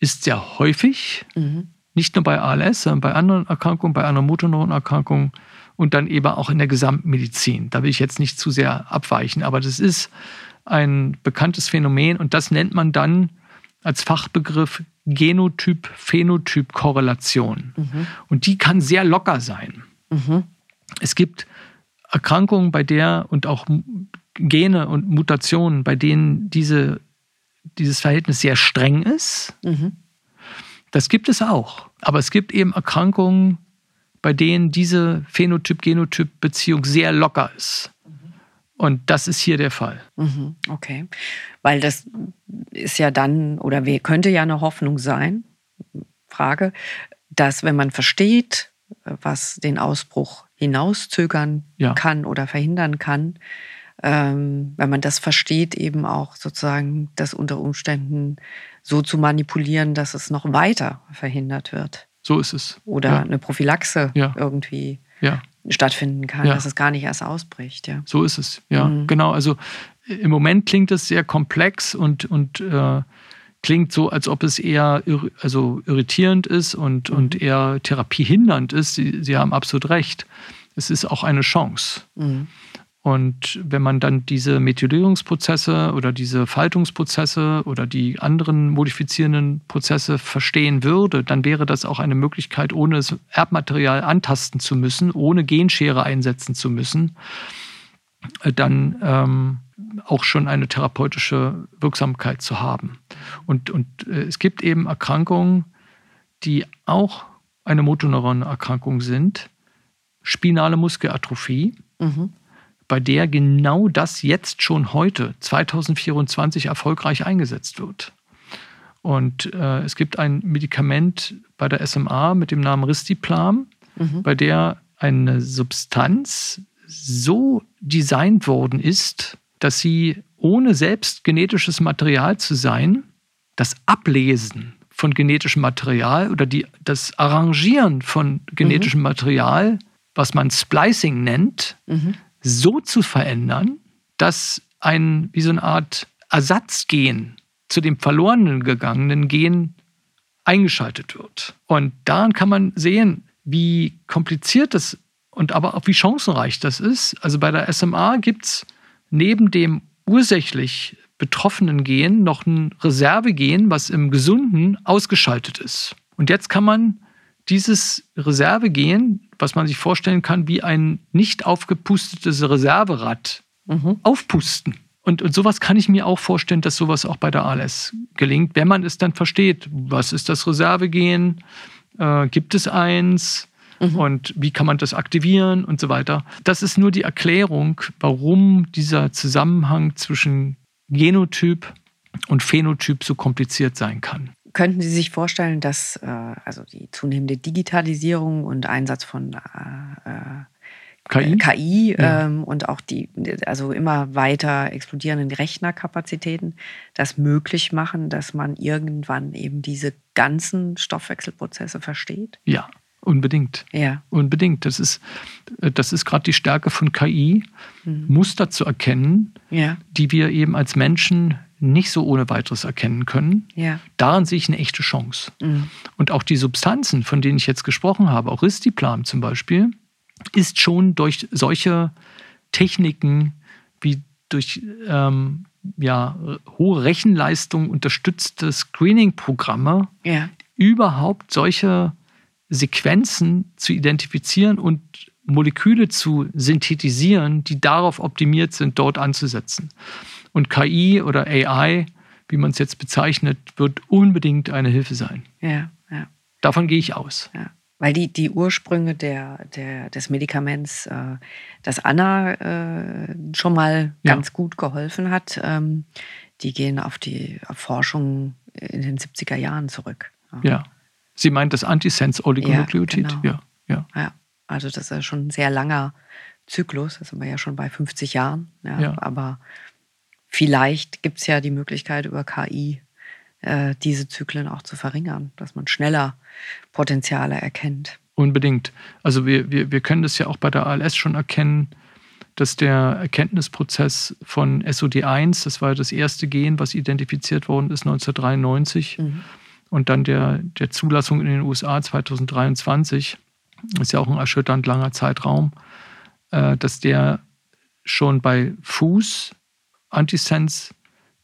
ist sehr häufig. Mhm. Nicht nur bei ALS, sondern bei anderen Erkrankungen, bei anderen Motorneuronerkrankungen und dann eben auch in der Gesamtmedizin. Da will ich jetzt nicht zu sehr abweichen, aber das ist ein bekanntes Phänomen und das nennt man dann als Fachbegriff Genotyp-Phänotyp-Korrelation. Mhm. Und die kann sehr locker sein. Mhm. Es gibt Erkrankungen, bei der und auch Gene und Mutationen, bei denen diese, dieses Verhältnis sehr streng ist. Mhm. Das gibt es auch. Aber es gibt eben Erkrankungen, bei denen diese Phänotyp-Genotyp-Beziehung sehr locker ist. Und das ist hier der Fall. Mhm, okay. Weil das ist ja dann, oder könnte ja eine Hoffnung sein, Frage, dass wenn man versteht, was den Ausbruch hinauszögern ja. kann oder verhindern kann, ähm, wenn man das versteht, eben auch sozusagen das unter Umständen so zu manipulieren, dass es noch weiter verhindert wird. So ist es. Oder ja. eine Prophylaxe ja. irgendwie stattfinden kann, dass es gar nicht erst ausbricht. Ja. So ist es, ja. Mhm. Genau. Also im Moment klingt es sehr komplex und, und äh, klingt so, als ob es eher also irritierend ist und, mhm. und eher therapiehindernd ist. Sie, Sie haben absolut recht. Es ist auch eine Chance. Mhm. Und wenn man dann diese Methylierungsprozesse oder diese Faltungsprozesse oder die anderen modifizierenden Prozesse verstehen würde, dann wäre das auch eine Möglichkeit, ohne das Erbmaterial antasten zu müssen, ohne Genschere einsetzen zu müssen, äh, dann ähm, auch schon eine therapeutische Wirksamkeit zu haben. Und, und äh, es gibt eben Erkrankungen, die auch eine Motoneuronerkrankung sind, spinale Muskelatrophie. Mhm bei der genau das jetzt schon heute, 2024, erfolgreich eingesetzt wird. Und äh, es gibt ein Medikament bei der SMA mit dem Namen Ristiplam, mhm. bei der eine Substanz so designt worden ist, dass sie ohne selbst genetisches Material zu sein, das Ablesen von genetischem Material oder die, das Arrangieren von genetischem mhm. Material, was man Splicing nennt, mhm so zu verändern, dass ein, wie so eine Art Ersatzgen zu dem verlorenen gegangenen Gen eingeschaltet wird. Und daran kann man sehen, wie kompliziert das und aber auch wie chancenreich das ist. Also bei der SMA gibt es neben dem ursächlich betroffenen Gen noch ein Reservegen, was im Gesunden ausgeschaltet ist. Und jetzt kann man dieses Reservegen, was man sich vorstellen kann, wie ein nicht aufgepustetes Reserverad mhm. aufpusten. Und, und sowas kann ich mir auch vorstellen, dass sowas auch bei der ALS gelingt, wenn man es dann versteht. Was ist das Reservegen? Äh, gibt es eins? Mhm. Und wie kann man das aktivieren und so weiter? Das ist nur die Erklärung, warum dieser Zusammenhang zwischen Genotyp und Phänotyp so kompliziert sein kann. Könnten Sie sich vorstellen, dass äh, also die zunehmende Digitalisierung und Einsatz von äh, äh KI, KI ja. ähm, und auch die also immer weiter explodierenden Rechnerkapazitäten das möglich machen, dass man irgendwann eben diese ganzen Stoffwechselprozesse versteht? Ja, unbedingt. Ja. Unbedingt. Das ist, äh, das ist gerade die Stärke von KI, mhm. Muster zu erkennen, ja. die wir eben als Menschen nicht so ohne weiteres erkennen können. Ja. Daran sehe ich eine echte Chance. Mhm. Und auch die Substanzen, von denen ich jetzt gesprochen habe, auch Ristiplam zum Beispiel, ist schon durch solche Techniken wie durch ähm, ja, hohe Rechenleistung unterstützte Screening-Programme ja. überhaupt solche Sequenzen zu identifizieren und Moleküle zu synthetisieren, die darauf optimiert sind, dort anzusetzen. Und KI oder AI, wie man es jetzt bezeichnet, wird unbedingt eine Hilfe sein. Ja, ja. Davon gehe ich aus. Ja. Weil die, die Ursprünge der, der, des Medikaments, äh, das Anna äh, schon mal ja. ganz gut geholfen hat, ähm, die gehen auf die Forschung in den 70er Jahren zurück. Ja. Sie meint das Antisense-Oligonukleotid? Ja, genau. ja, ja. ja. Also das ist schon ein sehr langer Zyklus, da sind wir ja schon bei 50 Jahren. Ja, ja. Aber vielleicht gibt es ja die Möglichkeit über KI äh, diese Zyklen auch zu verringern, dass man schneller Potenziale erkennt. Unbedingt. Also wir, wir, wir können das ja auch bei der ALS schon erkennen, dass der Erkenntnisprozess von SOD1, das war das erste Gen, was identifiziert worden ist 1993, mhm. Und dann der, der Zulassung in den USA 2023, ist ja auch ein erschütternd langer Zeitraum, äh, dass der schon bei Fuß Antisense,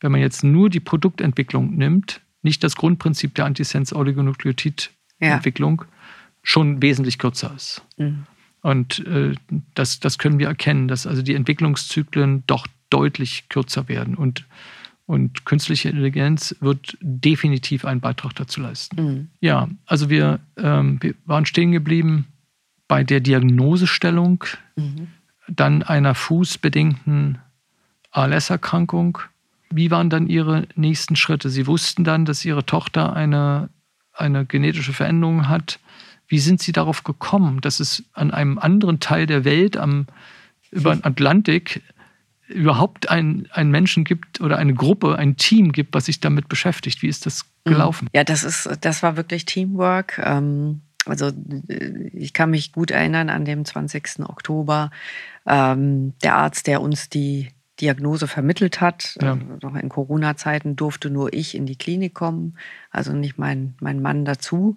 wenn man jetzt nur die Produktentwicklung nimmt, nicht das Grundprinzip der Antisense-Oligonukleotid-Entwicklung, ja. schon wesentlich kürzer ist. Mhm. Und äh, das, das können wir erkennen, dass also die Entwicklungszyklen doch deutlich kürzer werden. Und, und künstliche Intelligenz wird definitiv einen Beitrag dazu leisten. Mhm. Ja, also wir, ähm, wir waren stehen geblieben bei der Diagnosestellung, mhm. dann einer fußbedingten ALS-Erkrankung. Wie waren dann Ihre nächsten Schritte? Sie wussten dann, dass Ihre Tochter eine, eine genetische Veränderung hat. Wie sind Sie darauf gekommen, dass es an einem anderen Teil der Welt, am, über den Atlantik, überhaupt einen, einen Menschen gibt oder eine Gruppe, ein Team gibt, was sich damit beschäftigt? Wie ist das mhm. gelaufen? Ja, das ist, das war wirklich Teamwork. Ähm, also ich kann mich gut erinnern an dem 20. Oktober. Ähm, der Arzt, der uns die Diagnose vermittelt hat. Ja. Noch in Corona-Zeiten durfte nur ich in die Klinik kommen, also nicht mein, mein Mann dazu.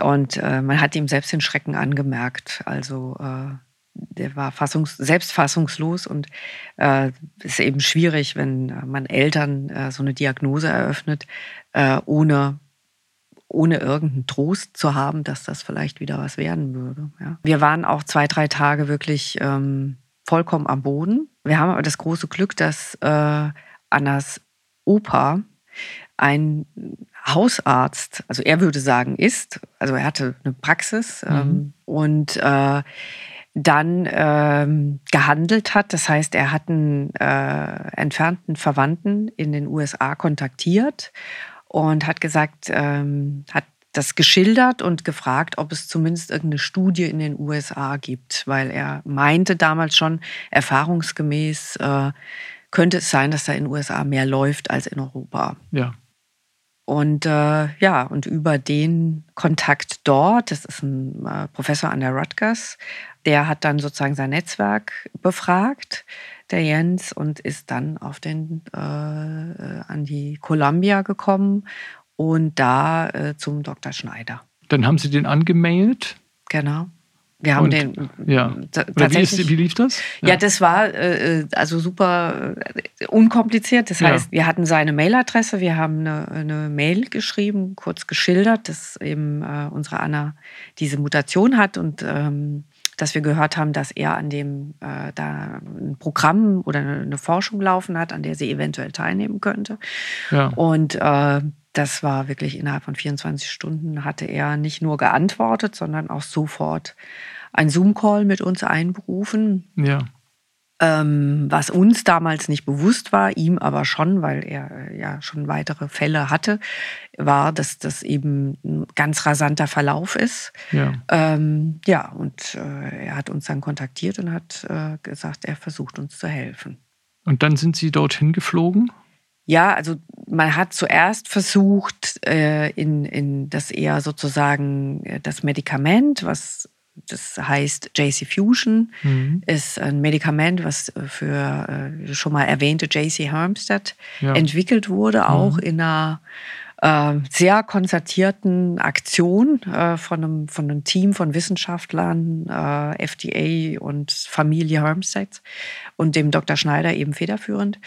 Und äh, man hat ihm selbst den Schrecken angemerkt. Also äh, der war fassungs selbst fassungslos und äh, ist eben schwierig, wenn man Eltern äh, so eine Diagnose eröffnet, äh, ohne ohne irgendeinen Trost zu haben, dass das vielleicht wieder was werden würde. Ja. Wir waren auch zwei, drei Tage wirklich ähm, vollkommen am Boden. Wir haben aber das große Glück, dass äh, Annas Opa ein Hausarzt, also er würde sagen, ist, also er hatte eine Praxis mhm. ähm, und äh, dann ähm, gehandelt hat. Das heißt, er hat einen äh, entfernten Verwandten in den USA kontaktiert und hat gesagt, ähm, hat das geschildert und gefragt, ob es zumindest irgendeine Studie in den USA gibt, weil er meinte damals schon, erfahrungsgemäß äh, könnte es sein, dass da in den USA mehr läuft als in Europa. Ja. Und äh, ja, und über den Kontakt dort, das ist ein äh, Professor an der Rutgers, der hat dann sozusagen sein Netzwerk befragt, der Jens, und ist dann auf den äh, äh an die Columbia gekommen und da äh, zum Dr. Schneider. Dann haben Sie den angemailt? Genau. Wir haben und, den. Ja. Oder wie, ist, wie, lief das? Ja, ja das war äh, also super äh, unkompliziert. Das heißt, ja. wir hatten seine Mailadresse, wir haben eine, eine, Mail geschrieben, kurz geschildert, dass eben äh, unsere Anna diese Mutation hat und ähm, dass wir gehört haben, dass er an dem äh, da ein Programm oder eine, Forschung laufen hat, an der sie eventuell teilnehmen könnte. Ja. Und äh, das war wirklich innerhalb von 24 Stunden hatte er nicht nur geantwortet, sondern auch sofort ein Zoom-Call mit uns einberufen. Ja. Ähm, was uns damals nicht bewusst war, ihm aber schon, weil er äh, ja schon weitere Fälle hatte, war, dass das eben ein ganz rasanter Verlauf ist. Ja, ähm, ja und äh, er hat uns dann kontaktiert und hat äh, gesagt, er versucht uns zu helfen. Und dann sind Sie dorthin geflogen? Ja, also man hat zuerst versucht, äh, in, in das eher sozusagen äh, das Medikament, was das heißt JC Fusion, mhm. ist ein Medikament, was für äh, schon mal erwähnte JC Hermstead ja. entwickelt wurde, auch mhm. in einer äh, sehr konzertierten Aktion äh, von, einem, von einem Team von Wissenschaftlern, äh, FDA und Familie Hermstead und dem Dr. Schneider eben federführend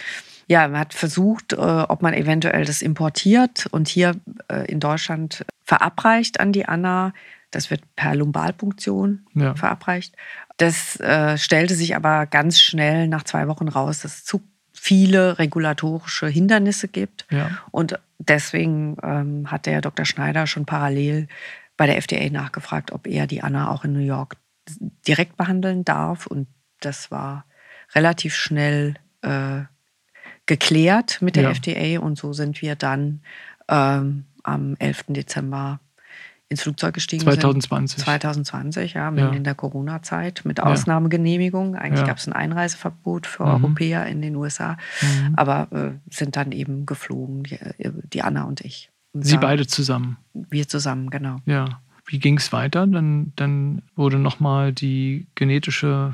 ja, man hat versucht, äh, ob man eventuell das importiert und hier äh, in Deutschland verabreicht an die Anna. Das wird per Lumbalpunktion ja. verabreicht. Das äh, stellte sich aber ganz schnell nach zwei Wochen raus, dass es zu viele regulatorische Hindernisse gibt. Ja. Und deswegen ähm, hat der Dr. Schneider schon parallel bei der FDA nachgefragt, ob er die Anna auch in New York direkt behandeln darf. Und das war relativ schnell äh, geklärt mit der ja. FDA und so sind wir dann ähm, am 11. Dezember ins Flugzeug gestiegen 2020. Sind. 2020, ja, mitten ja. in der Corona-Zeit mit Ausnahmegenehmigung. Eigentlich ja. gab es ein Einreiseverbot für mhm. Europäer in den USA, mhm. aber äh, sind dann eben geflogen, die, äh, die Anna und ich. Und Sie beide zusammen? Wir zusammen, genau. Ja. Wie ging es weiter? Dann, dann wurde nochmal die genetische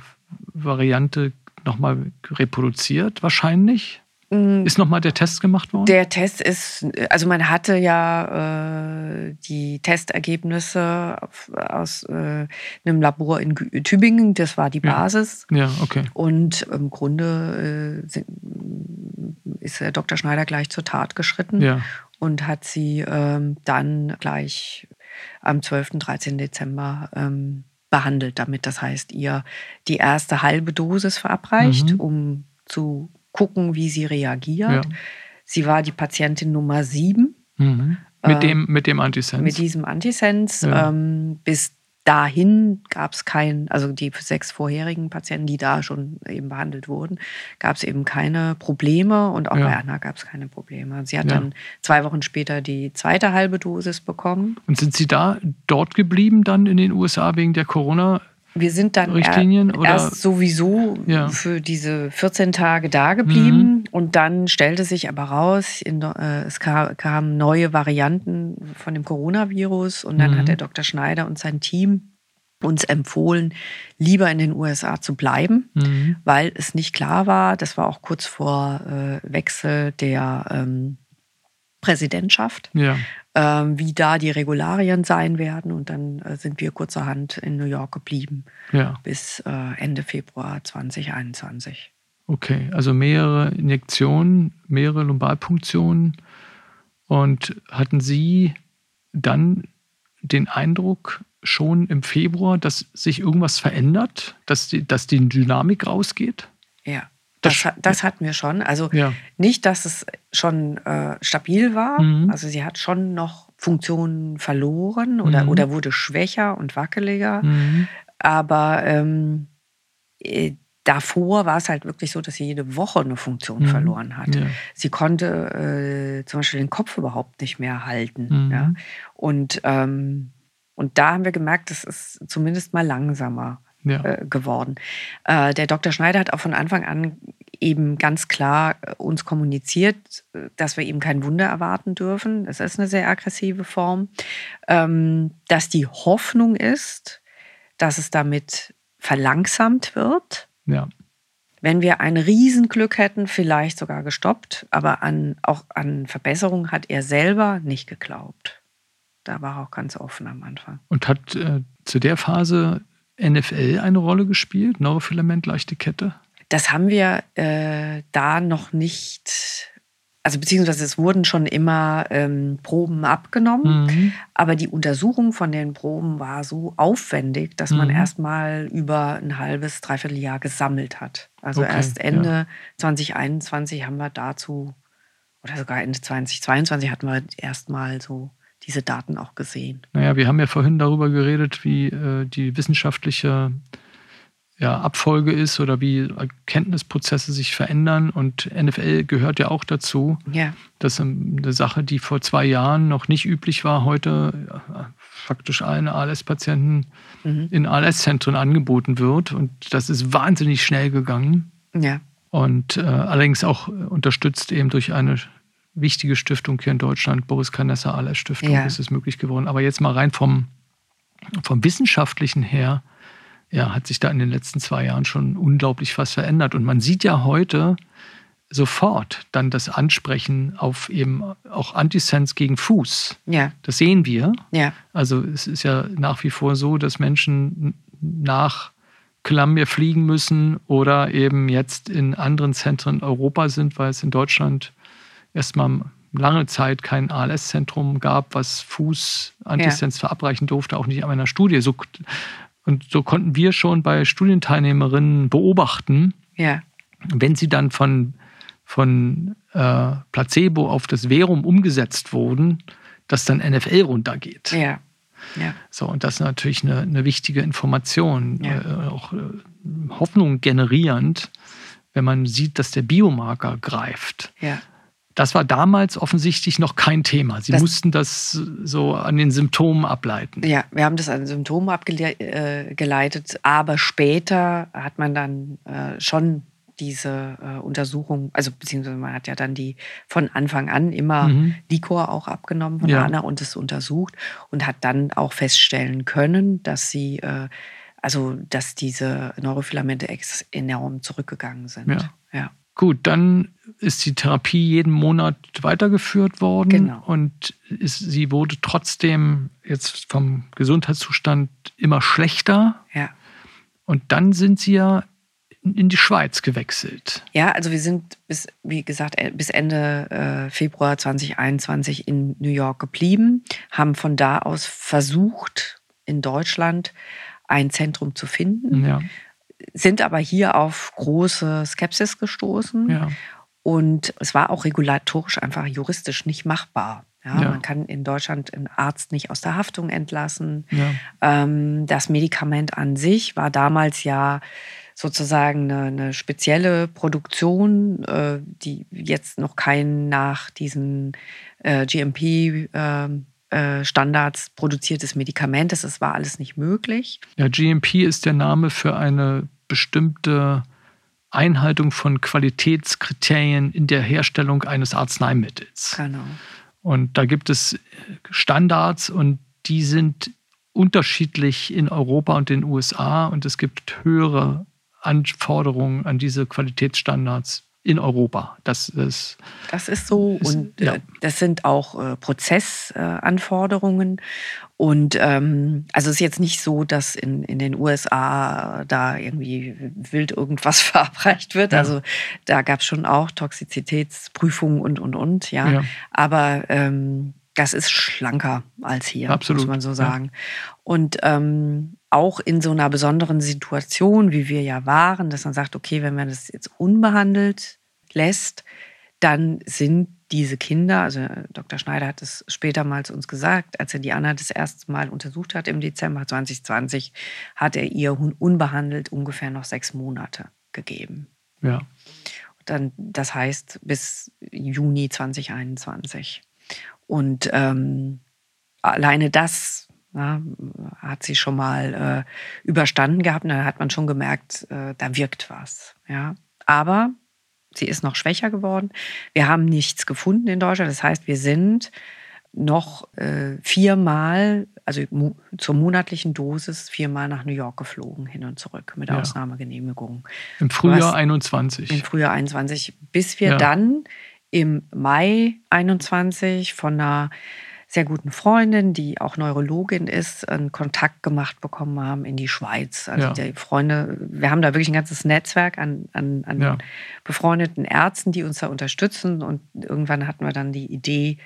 Variante nochmal reproduziert, wahrscheinlich. Mm. Ist nochmal der Test gemacht worden? Der Test ist, also man hatte ja äh, die Testergebnisse aus äh, einem Labor in Tübingen, das war die Basis. Ja, ja okay. Und im Grunde äh, ist der Dr. Schneider gleich zur Tat geschritten ja. und hat sie ähm, dann gleich am 12. 13. Dezember ähm, behandelt damit. Das heißt, ihr die erste halbe Dosis verabreicht, mhm. um zu gucken, wie sie reagiert. Ja. Sie war die Patientin Nummer sieben. Mhm. Mit, äh, dem, mit dem Antisens. Mit diesem Antisens. Ja. Ähm, bis dahin gab es kein, also die sechs vorherigen Patienten, die da schon eben behandelt wurden, gab es eben keine Probleme und auch ja. bei Anna gab es keine Probleme. Sie hat ja. dann zwei Wochen später die zweite halbe Dosis bekommen. Und sind Sie da dort geblieben dann in den USA wegen der Corona? Wir sind dann Richtlinien, er, erst sowieso ja. für diese 14 Tage da geblieben mhm. und dann stellte sich aber raus, in, äh, es kam, kamen neue Varianten von dem Coronavirus und dann mhm. hat der Dr. Schneider und sein Team uns empfohlen, lieber in den USA zu bleiben, mhm. weil es nicht klar war, das war auch kurz vor äh, Wechsel der ähm, Präsidentschaft, ja. ähm, wie da die Regularien sein werden. Und dann äh, sind wir kurzerhand in New York geblieben ja. bis äh, Ende Februar 2021. Okay, also mehrere Injektionen, mehrere Lumbalpunktionen. Und hatten Sie dann den Eindruck schon im Februar, dass sich irgendwas verändert, dass die, dass die Dynamik rausgeht? Ja. Das, das hatten wir schon. Also ja. nicht, dass es schon äh, stabil war. Mhm. Also sie hat schon noch Funktionen verloren oder, mhm. oder wurde schwächer und wackeliger. Mhm. Aber ähm, äh, davor war es halt wirklich so, dass sie jede Woche eine Funktion mhm. verloren hat. Ja. Sie konnte äh, zum Beispiel den Kopf überhaupt nicht mehr halten. Mhm. Ja? Und, ähm, und da haben wir gemerkt, das ist zumindest mal langsamer ja. äh, geworden. Äh, der Dr. Schneider hat auch von Anfang an eben ganz klar äh, uns kommuniziert, dass wir eben kein Wunder erwarten dürfen. Das ist eine sehr aggressive Form. Ähm, dass die Hoffnung ist, dass es damit verlangsamt wird. Ja. Wenn wir ein Riesenglück hätten, vielleicht sogar gestoppt, aber an, auch an Verbesserungen hat er selber nicht geglaubt. Da war er auch ganz offen am Anfang. Und hat äh, zu der Phase NFL eine Rolle gespielt? Neurofilament, leichte Kette? Das haben wir äh, da noch nicht, also beziehungsweise es wurden schon immer ähm, Proben abgenommen, mhm. aber die Untersuchung von den Proben war so aufwendig, dass mhm. man erstmal über ein halbes, dreiviertel Jahr gesammelt hat. Also okay, erst Ende ja. 2021 haben wir dazu, oder sogar Ende 2022 hatten wir erstmal so diese Daten auch gesehen. Naja, wir haben ja vorhin darüber geredet, wie äh, die wissenschaftliche ja, Abfolge ist oder wie Erkenntnisprozesse sich verändern. Und NFL gehört ja auch dazu. Ja. Das ist eine Sache, die vor zwei Jahren noch nicht üblich war, heute faktisch allen ALS-Patienten mhm. in ALS-Zentren angeboten wird. Und das ist wahnsinnig schnell gegangen. Ja. Und äh, allerdings auch unterstützt eben durch eine wichtige Stiftung hier in Deutschland, Boris Canessa ALS Stiftung, ja. ist es möglich geworden. Aber jetzt mal rein vom, vom Wissenschaftlichen her, ja, hat sich da in den letzten zwei Jahren schon unglaublich was verändert. Und man sieht ja heute sofort dann das Ansprechen auf eben auch Antisens gegen Fuß. Ja. Das sehen wir. Ja. Also es ist ja nach wie vor so, dass Menschen nach Columbia fliegen müssen oder eben jetzt in anderen Zentren Europa sind, weil es in Deutschland erstmal lange Zeit kein ALS-Zentrum gab, was Fußantisens ja. verabreichen durfte, auch nicht an einer Studie. So, und so konnten wir schon bei Studienteilnehmerinnen beobachten, ja. wenn sie dann von, von äh, Placebo auf das Verum umgesetzt wurden, dass dann NFL runtergeht. Ja. Ja. So, und das ist natürlich eine, eine wichtige Information, ja. äh, auch äh, Hoffnung generierend, wenn man sieht, dass der Biomarker greift. Ja. Das war damals offensichtlich noch kein Thema. Sie das, mussten das so an den Symptomen ableiten. Ja, wir haben das an Symptomen abgeleitet, aber später hat man dann äh, schon diese äh, Untersuchung, also beziehungsweise man hat ja dann die von Anfang an immer mhm. Liquor auch abgenommen von ja. Anna und es untersucht und hat dann auch feststellen können, dass sie, äh, also dass diese Neurofilamente enorm zurückgegangen sind. Ja. ja. Gut, dann ist die Therapie jeden Monat weitergeführt worden genau. und ist, sie wurde trotzdem jetzt vom Gesundheitszustand immer schlechter. Ja. Und dann sind sie ja in die Schweiz gewechselt. Ja, also wir sind bis, wie gesagt, bis Ende äh, Februar 2021 in New York geblieben, haben von da aus versucht, in Deutschland ein Zentrum zu finden. Ja sind aber hier auf große Skepsis gestoßen. Ja. Und es war auch regulatorisch einfach juristisch nicht machbar. Ja, ja. Man kann in Deutschland einen Arzt nicht aus der Haftung entlassen. Ähm, das Medikament an sich war damals ja sozusagen eine, eine spezielle Produktion, äh, die jetzt noch kein nach diesen äh, GMP äh, Standards produziertes Medikament ist. Es war alles nicht möglich. Ja, GMP ist der Name für eine bestimmte Einhaltung von Qualitätskriterien in der Herstellung eines Arzneimittels. Genau. Und da gibt es Standards und die sind unterschiedlich in Europa und den USA und es gibt höhere Anforderungen an diese Qualitätsstandards in Europa. Das, das, das ist so. Ist, und ja. äh, das sind auch äh, Prozessanforderungen. Und ähm, also es ist jetzt nicht so, dass in, in den USA da irgendwie wild irgendwas verabreicht wird. Ja. Also da gab es schon auch Toxizitätsprüfungen und, und, und, ja. ja. Aber ähm, das ist schlanker als hier, Absolut. muss man so sagen. Ja. Und ähm, auch in so einer besonderen Situation, wie wir ja waren, dass man sagt, okay, wenn man das jetzt unbehandelt lässt, dann sind diese Kinder, also Dr. Schneider hat es später mal zu uns gesagt, als er die Anna das erste Mal untersucht hat im Dezember 2020, hat er ihr unbehandelt ungefähr noch sechs Monate gegeben. Ja. Dann, das heißt bis Juni 2021. Und ähm, alleine das ja, hat sie schon mal äh, überstanden gehabt. Und da hat man schon gemerkt, äh, da wirkt was. Ja. Aber sie ist noch schwächer geworden. Wir haben nichts gefunden in Deutschland. Das heißt, wir sind noch äh, viermal, also mo zur monatlichen Dosis, viermal nach New York geflogen, hin und zurück mit ja. Ausnahmegenehmigung. Im Frühjahr Was, 21. Im Frühjahr 21, bis wir ja. dann im Mai 21 von einer sehr guten Freundin, die auch Neurologin ist, einen Kontakt gemacht bekommen haben in die Schweiz. Also ja. die Freunde, wir haben da wirklich ein ganzes Netzwerk an, an, an ja. befreundeten Ärzten, die uns da unterstützen. Und irgendwann hatten wir dann die Idee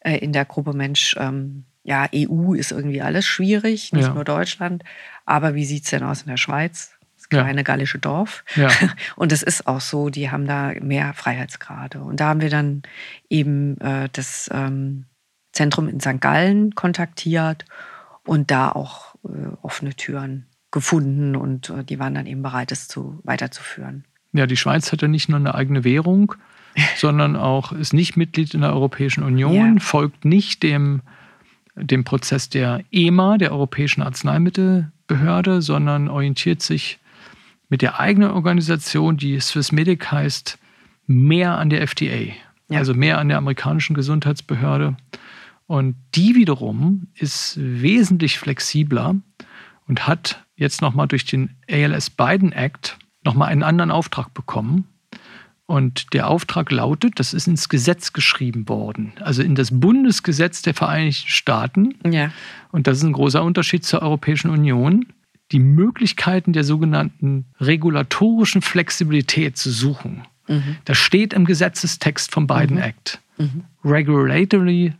äh, in der Gruppe Mensch, ähm, ja, EU ist irgendwie alles schwierig, nicht ja. nur Deutschland. Aber wie sieht es denn aus in der Schweiz? Das kleine ja. gallische Dorf. Ja. Und es ist auch so, die haben da mehr Freiheitsgrade. Und da haben wir dann eben äh, das ähm, Zentrum in St. Gallen kontaktiert und da auch äh, offene Türen gefunden und äh, die waren dann eben bereit, es zu, weiterzuführen. Ja, die Schweiz hat ja nicht nur eine eigene Währung, sondern auch ist nicht Mitglied in der Europäischen Union, ja. folgt nicht dem, dem Prozess der EMA, der Europäischen Arzneimittelbehörde, sondern orientiert sich mit der eigenen Organisation, die Swissmedic heißt, mehr an der FDA, ja. also mehr an der amerikanischen Gesundheitsbehörde. Und die wiederum ist wesentlich flexibler und hat jetzt nochmal durch den ALS Biden Act nochmal einen anderen Auftrag bekommen. Und der Auftrag lautet, das ist ins Gesetz geschrieben worden, also in das Bundesgesetz der Vereinigten Staaten. Ja. Und das ist ein großer Unterschied zur Europäischen Union die Möglichkeiten der sogenannten regulatorischen Flexibilität zu suchen. Mhm. Das steht im Gesetzestext vom Biden mhm. Act. Mhm. Regulatory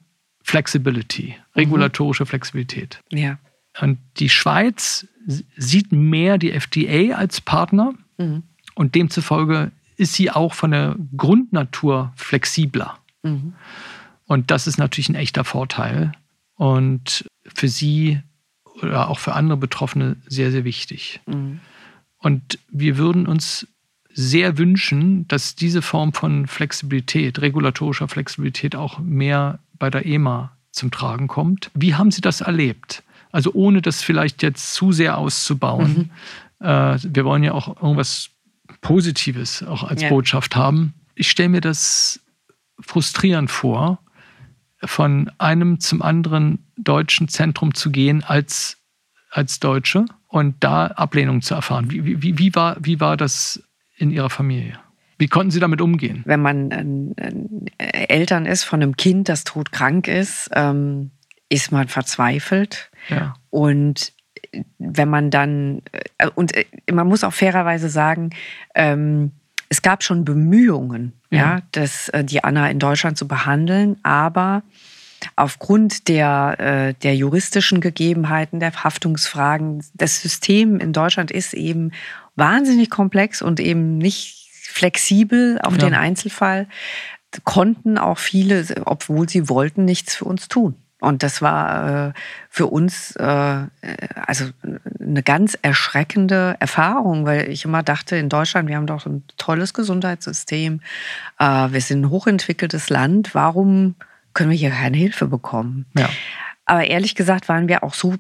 Flexibility, regulatorische Flexibilität. Ja. Und die Schweiz sieht mehr die FDA als Partner mhm. und demzufolge ist sie auch von der Grundnatur flexibler. Mhm. Und das ist natürlich ein echter Vorteil. Und für sie oder auch für andere Betroffene sehr, sehr wichtig. Mhm. Und wir würden uns sehr wünschen, dass diese Form von Flexibilität, regulatorischer Flexibilität auch mehr bei der EMA zum Tragen kommt. Wie haben Sie das erlebt? Also ohne das vielleicht jetzt zu sehr auszubauen. Mhm. Äh, wir wollen ja auch irgendwas Positives auch als ja. Botschaft haben. Ich stelle mir das frustrierend vor, von einem zum anderen deutschen Zentrum zu gehen als, als Deutsche und da Ablehnung zu erfahren. Wie, wie, wie, war, wie war das in Ihrer Familie? Wie konnten Sie damit umgehen? Wenn man äh, Eltern ist von einem Kind, das todkrank ist, ähm, ist man verzweifelt. Ja. Und wenn man dann, äh, und äh, man muss auch fairerweise sagen, ähm, es gab schon Bemühungen, ja. ja das, äh, die Anna in Deutschland zu behandeln, aber aufgrund der, äh, der juristischen Gegebenheiten, der Haftungsfragen, das System in Deutschland ist eben wahnsinnig komplex und eben nicht flexibel auf ja. den Einzelfall, konnten auch viele, obwohl sie wollten, nichts für uns tun. Und das war äh, für uns äh, also eine ganz erschreckende Erfahrung, weil ich immer dachte, in Deutschland, wir haben doch ein tolles Gesundheitssystem, äh, wir sind ein hochentwickeltes Land, warum können wir hier keine Hilfe bekommen? Ja. Aber ehrlich gesagt waren wir auch so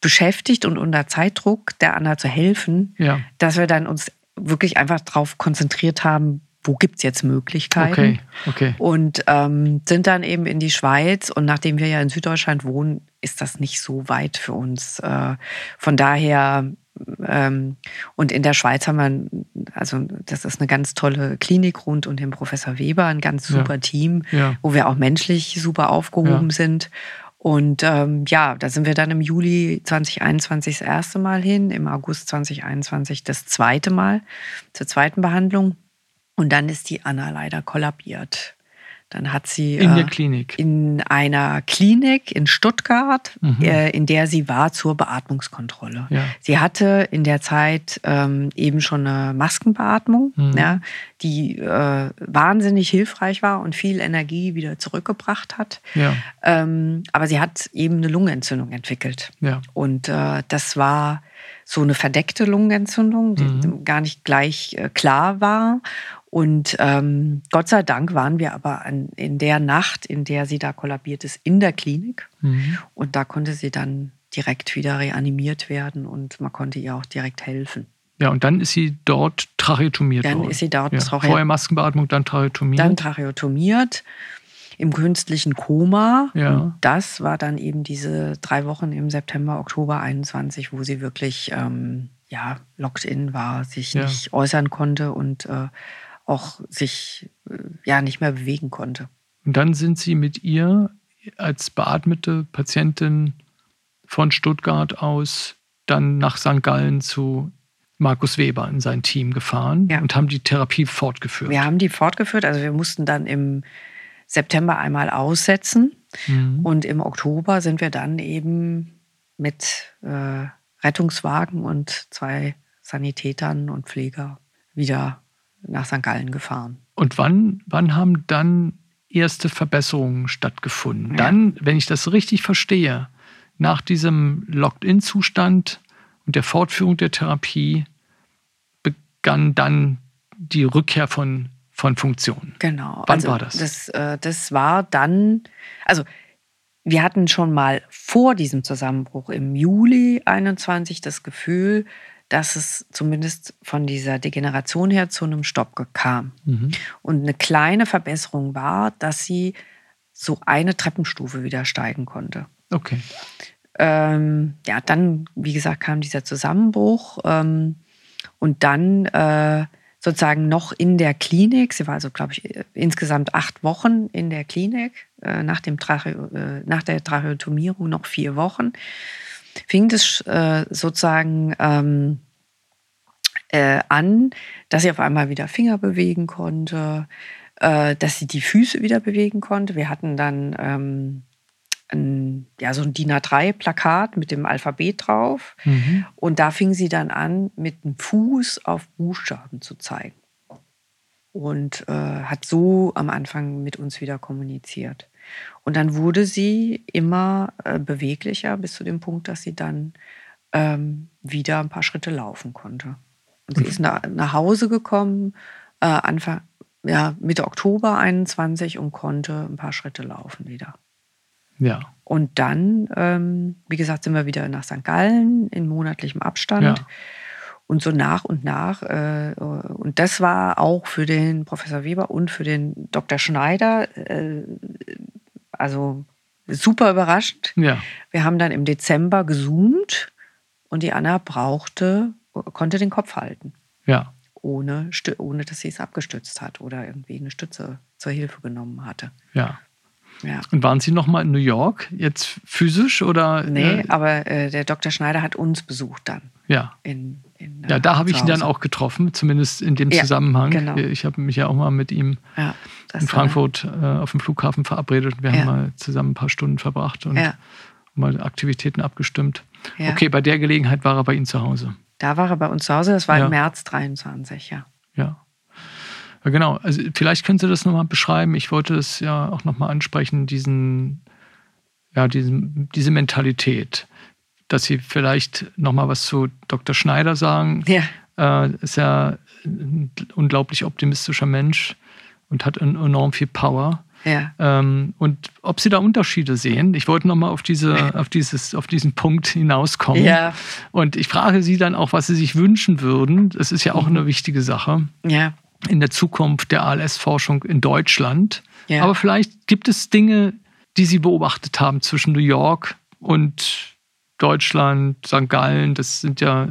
beschäftigt und unter Zeitdruck, der Anna zu helfen, ja. dass wir dann uns wirklich einfach darauf konzentriert haben, wo gibt es jetzt Möglichkeiten? Okay, okay. Und ähm, sind dann eben in die Schweiz. Und nachdem wir ja in Süddeutschland wohnen, ist das nicht so weit für uns. Äh, von daher Ähm, und in der Schweiz haben wir, also das ist eine ganz tolle Klinik rund um den Professor Weber, ein ganz super ja. Team, ja. wo wir auch menschlich super aufgehoben ja. sind. Und ähm, ja, da sind wir dann im Juli 2021 das erste Mal hin, im August 2021 das zweite Mal zur zweiten Behandlung. Und dann ist die Anna leider kollabiert. Dann hat sie in der äh, Klinik in einer Klinik in Stuttgart, mhm. äh, in der sie war zur Beatmungskontrolle. Ja. Sie hatte in der Zeit ähm, eben schon eine Maskenbeatmung, mhm. ja, die äh, wahnsinnig hilfreich war und viel Energie wieder zurückgebracht hat. Ja. Ähm, aber sie hat eben eine Lungenentzündung entwickelt. Und äh, das war so eine verdeckte Lungenentzündung, die mhm. gar nicht gleich äh, klar war. Und ähm, Gott sei Dank waren wir aber an, in der Nacht, in der sie da kollabiert ist, in der Klinik. Mhm. Und da konnte sie dann direkt wieder reanimiert werden und man konnte ihr auch direkt helfen. Ja, und dann ist sie dort tracheotomiert dann worden. ist sie dort ja. trache Vorher Maskenbeatmung, dann tracheotomiert. Dann tracheotomiert im künstlichen Koma. Ja. Und das war dann eben diese drei Wochen im September, Oktober 21, wo sie wirklich ähm, ja, locked in war, sich ja. nicht äußern konnte und äh, auch sich äh, ja nicht mehr bewegen konnte. Und dann sind Sie mit ihr als beatmete Patientin von Stuttgart aus dann nach St. Gallen zu Markus Weber in sein Team gefahren ja. und haben die Therapie fortgeführt. Wir haben die fortgeführt, also wir mussten dann im September einmal aussetzen mhm. und im Oktober sind wir dann eben mit äh, Rettungswagen und zwei Sanitätern und Pfleger wieder nach St. Gallen gefahren. Und wann, wann haben dann erste Verbesserungen stattgefunden? Ja. Dann, wenn ich das richtig verstehe, nach diesem Locked-in-Zustand und der Fortführung der Therapie begann dann die Rückkehr von, von Funktionen. Genau. Wann also war das? Das, äh, das war dann, also wir hatten schon mal vor diesem Zusammenbruch im Juli 21 das Gefühl, dass es zumindest von dieser Degeneration her zu einem Stopp kam. Mhm. Und eine kleine Verbesserung war, dass sie so eine Treppenstufe wieder steigen konnte. Okay. Ähm, ja, dann, wie gesagt, kam dieser Zusammenbruch ähm, und dann äh, sozusagen noch in der Klinik. Sie war also, glaube ich, insgesamt acht Wochen in der Klinik, äh, nach, dem Trache, äh, nach der Tracheotomierung noch vier Wochen fing es äh, sozusagen ähm, äh, an, dass sie auf einmal wieder Finger bewegen konnte, äh, dass sie die Füße wieder bewegen konnte. Wir hatten dann ähm, ein, ja, so ein DIN A3-Plakat mit dem Alphabet drauf. Mhm. Und da fing sie dann an, mit dem Fuß auf Buchstaben zu zeigen. Und äh, hat so am Anfang mit uns wieder kommuniziert. Und dann wurde sie immer äh, beweglicher bis zu dem Punkt, dass sie dann ähm, wieder ein paar Schritte laufen konnte. Und sie ist nach, nach Hause gekommen, äh, Anfang, ja, Mitte Oktober 21 und konnte ein paar Schritte laufen wieder. Ja. Und dann, ähm, wie gesagt, sind wir wieder nach St. Gallen in monatlichem Abstand. Ja. Und so nach und nach. Äh, und das war auch für den Professor Weber und für den Dr. Schneider äh, also super überrascht. Ja. Wir haben dann im Dezember gezoomt und die Anna brauchte, konnte den Kopf halten. Ja. Ohne, ohne dass sie es abgestützt hat oder irgendwie eine Stütze zur Hilfe genommen hatte. Ja. Ja. Und waren Sie noch mal in New York, jetzt physisch oder? Nee, äh? aber äh, der Dr. Schneider hat uns besucht dann. Ja. In, in, ja, da habe ich ihn dann auch getroffen, zumindest in dem ja, Zusammenhang. Genau. Ich habe mich ja auch mal mit ihm ja, in Frankfurt äh, auf dem Flughafen verabredet und wir haben mal zusammen ein paar Stunden verbracht und mal Aktivitäten abgestimmt. Okay, bei der Gelegenheit war er bei Ihnen zu Hause. Da war er bei uns zu Hause, das war im März 23, ja. Ja. Ja, genau. Also vielleicht können Sie das nochmal beschreiben. Ich wollte es ja auch nochmal ansprechen, diesen, ja, diesen, diese Mentalität dass Sie vielleicht noch mal was zu Dr. Schneider sagen. Ja. Äh, ist ja ein unglaublich optimistischer Mensch und hat enorm viel Power. Ja. Ähm, und ob Sie da Unterschiede sehen? Ich wollte noch mal auf, diese, auf, dieses, auf diesen Punkt hinauskommen. Ja. Und ich frage Sie dann auch, was Sie sich wünschen würden. Das ist ja auch eine wichtige Sache. Ja. In der Zukunft der ALS-Forschung in Deutschland. Ja. Aber vielleicht gibt es Dinge, die Sie beobachtet haben zwischen New York und Deutschland, St. Gallen, das sind ja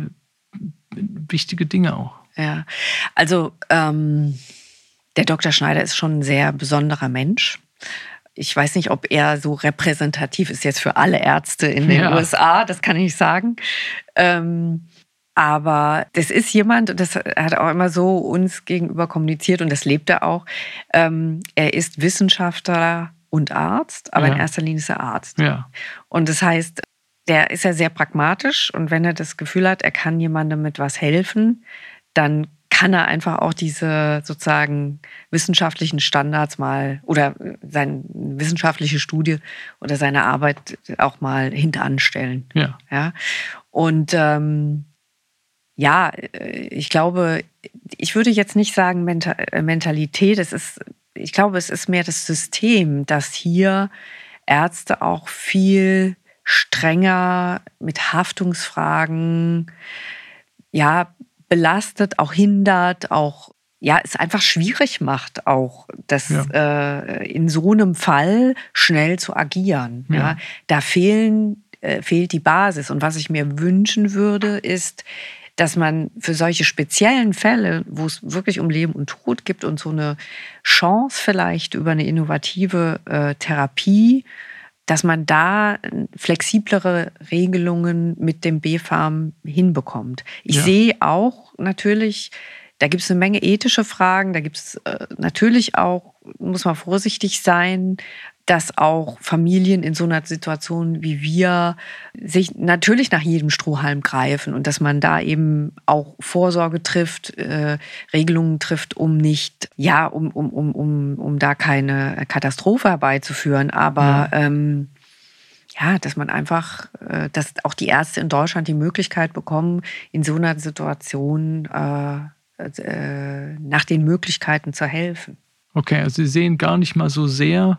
wichtige Dinge auch. Ja, also ähm, der Dr. Schneider ist schon ein sehr besonderer Mensch. Ich weiß nicht, ob er so repräsentativ ist jetzt für alle Ärzte in den ja. USA, das kann ich sagen. Ähm, aber das ist jemand, das hat auch immer so uns gegenüber kommuniziert und das lebt er auch. Ähm, er ist Wissenschaftler und Arzt, aber ja. in erster Linie ist er Arzt. Ja. Und das heißt, der ist ja sehr pragmatisch und wenn er das Gefühl hat, er kann jemandem mit was helfen, dann kann er einfach auch diese sozusagen wissenschaftlichen Standards mal oder seine wissenschaftliche Studie oder seine Arbeit auch mal hinteranstellen. Ja. ja? Und ähm, ja, ich glaube, ich würde jetzt nicht sagen Mentalität, es ist, ich glaube, es ist mehr das System, dass hier Ärzte auch viel strenger mit Haftungsfragen, ja, belastet, auch hindert, auch ja, es einfach schwierig macht, auch das ja. äh, in so einem Fall schnell zu agieren. Ja. ja. Da fehlen, äh, fehlt die Basis. Und was ich mir wünschen würde, ist, dass man für solche speziellen Fälle, wo es wirklich um Leben und Tod gibt und so eine Chance vielleicht über eine innovative äh, Therapie dass man da flexiblere Regelungen mit dem B-Farm hinbekommt. Ich ja. sehe auch natürlich, da gibt es eine Menge ethische Fragen, da gibt es äh, natürlich auch, muss man vorsichtig sein, dass auch Familien in so einer Situation wie wir sich natürlich nach jedem Strohhalm greifen und dass man da eben auch Vorsorge trifft, äh, Regelungen trifft, um nicht, ja, um, um, um, um, um da keine Katastrophe herbeizuführen. Aber ja. ähm, ja, dass man einfach, äh, dass auch die Ärzte in Deutschland die Möglichkeit bekommen, in so einer Situation äh, äh, nach den Möglichkeiten zu helfen. Okay, also Sie sehen gar nicht mal so sehr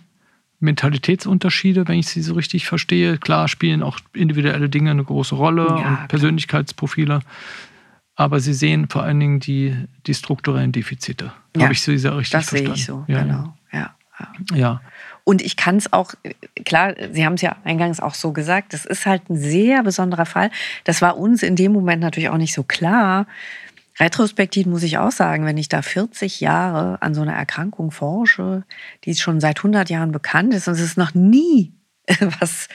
Mentalitätsunterschiede, wenn ich sie so richtig verstehe. Klar spielen auch individuelle Dinge eine große Rolle ja, und Persönlichkeitsprofile. Aber Sie sehen vor allen Dingen die, die strukturellen Defizite. Ja, Habe ich Sie sehr richtig das verstanden? Das sehe ich so, ja. genau. Ja, ja. ja. Und ich kann es auch, klar, Sie haben es ja eingangs auch so gesagt, das ist halt ein sehr besonderer Fall. Das war uns in dem Moment natürlich auch nicht so klar. Retrospektiv muss ich auch sagen, wenn ich da 40 Jahre an so einer Erkrankung forsche, die schon seit 100 Jahren bekannt ist und es ist noch nie was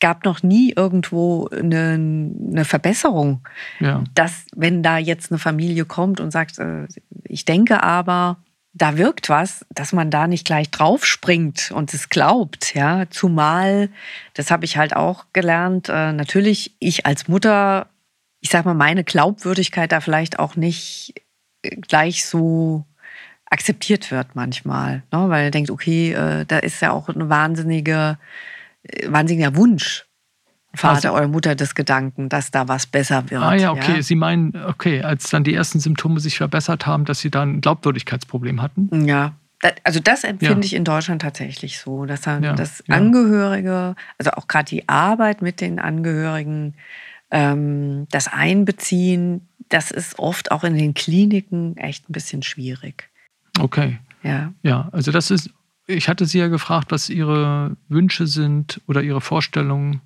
gab noch nie irgendwo eine, eine Verbesserung. Ja. Dass, wenn da jetzt eine Familie kommt und sagt, äh, ich denke aber, da wirkt was, dass man da nicht gleich draufspringt und es glaubt, ja. Zumal, das habe ich halt auch gelernt, äh, natürlich ich als Mutter ich sag mal, meine Glaubwürdigkeit da vielleicht auch nicht äh, gleich so akzeptiert wird manchmal, ne? weil er denkt, okay, äh, da ist ja auch ein wahnsinniger, äh, wahnsinniger Wunsch, Vater also, oder Mutter des Gedanken, dass da was besser wird. Ah ja, okay. Ja? Sie meinen, okay, als dann die ersten Symptome sich verbessert haben, dass Sie dann ein Glaubwürdigkeitsproblem hatten? Ja. Also das empfinde ja. ich in Deutschland tatsächlich so, dass, dann, ja. dass Angehörige, also auch gerade die Arbeit mit den Angehörigen, das Einbeziehen, das ist oft auch in den Kliniken echt ein bisschen schwierig. Okay. Ja. Ja, also das ist, ich hatte Sie ja gefragt, was Ihre Wünsche sind oder Ihre Vorstellungen